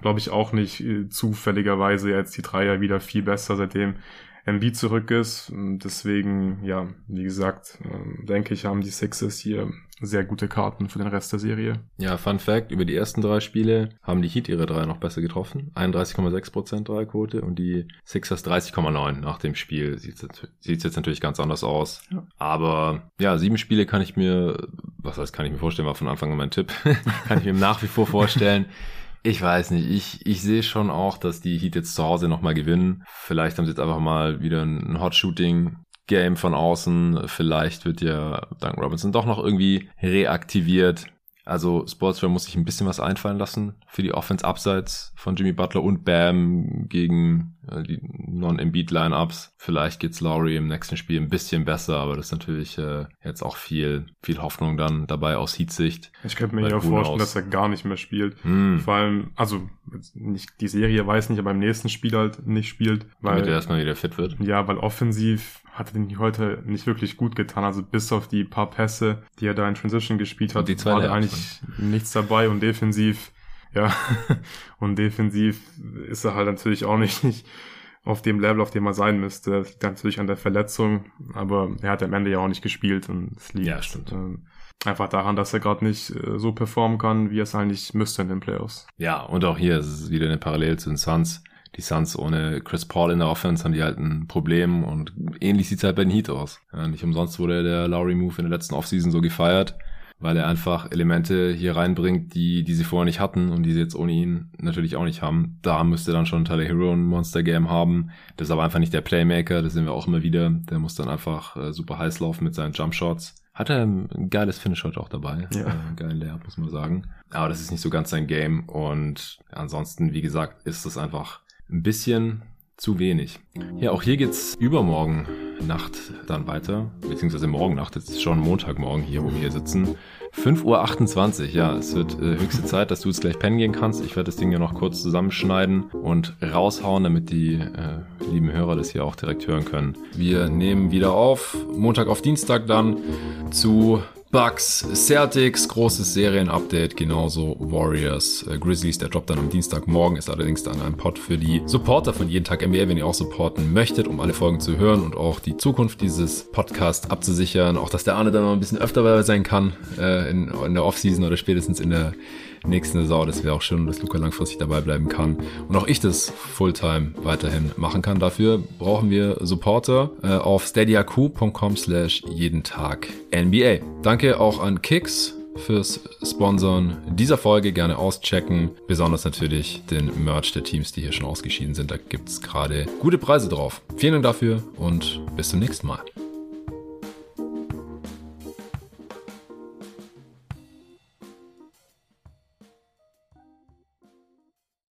Speaker 2: glaube ich auch nicht äh, zufälligerweise jetzt die Dreier wieder viel besser, seitdem Embiid zurück ist. Deswegen, ja, wie gesagt, ähm, denke ich, haben die Sixers hier sehr gute Karten für den Rest der Serie.
Speaker 1: Ja, Fun Fact, über die ersten drei Spiele haben die Heat ihre drei noch besser getroffen. 31,6% Dreierquote und die Sixers 30,9 nach dem Spiel. Sieht es jetzt natürlich ganz anders aus. Ja. Aber ja, sieben Spiele kann ich mir, was heißt, kann ich mir vorstellen, war von Anfang an mein Tipp, (laughs) kann ich mir nach wie vor vorstellen. (laughs) Ich weiß nicht. Ich, ich sehe schon auch, dass die Heat jetzt zu Hause nochmal gewinnen. Vielleicht haben sie jetzt einfach mal wieder ein Hot Shooting Game von außen. Vielleicht wird ja Duncan Robinson doch noch irgendwie reaktiviert. Also Sportswear muss sich ein bisschen was einfallen lassen für die Offense abseits von Jimmy Butler und Bam gegen die Non-Embiid-Lineups. Vielleicht geht's Lowry im nächsten Spiel ein bisschen besser, aber das ist natürlich äh, jetzt auch viel, viel Hoffnung dann dabei aus Heat-Sicht.
Speaker 2: Ich könnte mir ja vorstellen, dass er gar nicht mehr spielt. Mm. Vor allem, also nicht die Serie weiß nicht, aber im nächsten Spiel halt nicht spielt,
Speaker 1: weil Damit er erstmal wieder fit wird.
Speaker 2: Ja, weil offensiv hat er den heute nicht wirklich gut getan. Also bis auf die paar Pässe, die er da in Transition gespielt hat, war da eigentlich nichts dabei und defensiv, ja, (laughs) und defensiv ist er halt natürlich auch nicht, nicht auf dem Level, auf dem er sein müsste. Das liegt natürlich an der Verletzung, aber er hat am Ende ja auch nicht gespielt und es liegt
Speaker 1: ja, stimmt.
Speaker 2: Äh, einfach daran, dass er gerade nicht äh, so performen kann, wie er es eigentlich müsste in den Playoffs.
Speaker 1: Ja, und auch hier ist es wieder eine Parallele zu den Suns. Die Suns ohne Chris Paul in der Offense haben die halt ein Problem und ähnlich sieht's halt bei den Heat aus. Ja, nicht umsonst wurde der Lowry Move in der letzten Offseason so gefeiert weil er einfach Elemente hier reinbringt, die, die sie vorher nicht hatten und die sie jetzt ohne ihn natürlich auch nicht haben. Da müsste dann schon Tyler Hero ein Monster Game haben. Das ist aber einfach nicht der Playmaker, das sehen wir auch immer wieder. Der muss dann einfach äh, super heiß laufen mit seinen Jump Shots. Hat er ein geiles Finish heute auch dabei. Ja. Äh, geilen Layup, muss man sagen. Aber das ist nicht so ganz sein Game und ansonsten, wie gesagt, ist es einfach ein bisschen zu wenig. Ja, auch hier geht's übermorgen Nacht dann weiter, beziehungsweise morgen Nacht, jetzt ist schon Montagmorgen hier, wo wir hier sitzen. 5.28 Uhr, ja, es wird äh, höchste Zeit, dass du jetzt gleich pennen gehen kannst. Ich werde das Ding ja noch kurz zusammenschneiden und raushauen, damit die äh, lieben Hörer das hier auch direkt hören können. Wir nehmen wieder auf, Montag auf Dienstag dann zu Bucks, Celtics, großes Serienupdate, genauso Warriors, äh, Grizzlies, der Drop dann am Dienstagmorgen, ist allerdings dann ein Pod für die Supporter von Jeden Tag NBA, wenn ihr auch supporten möchtet, um alle Folgen zu hören und auch die Zukunft dieses Podcasts abzusichern. Auch, dass der Arne dann noch ein bisschen öfter dabei sein kann, äh, in, in der Offseason oder spätestens in der nächsten Saison. Das wäre auch schön, dass Luca langfristig dabei bleiben kann und auch ich das Fulltime weiterhin machen kann. Dafür brauchen wir Supporter äh, auf steadyaq.com slash jeden Tag NBA. Danke auch an Kicks fürs Sponsoren dieser Folge gerne auschecken. Besonders natürlich den Merch der Teams, die hier schon ausgeschieden sind. Da gibt es gerade gute Preise drauf. Vielen Dank dafür und bis zum nächsten Mal.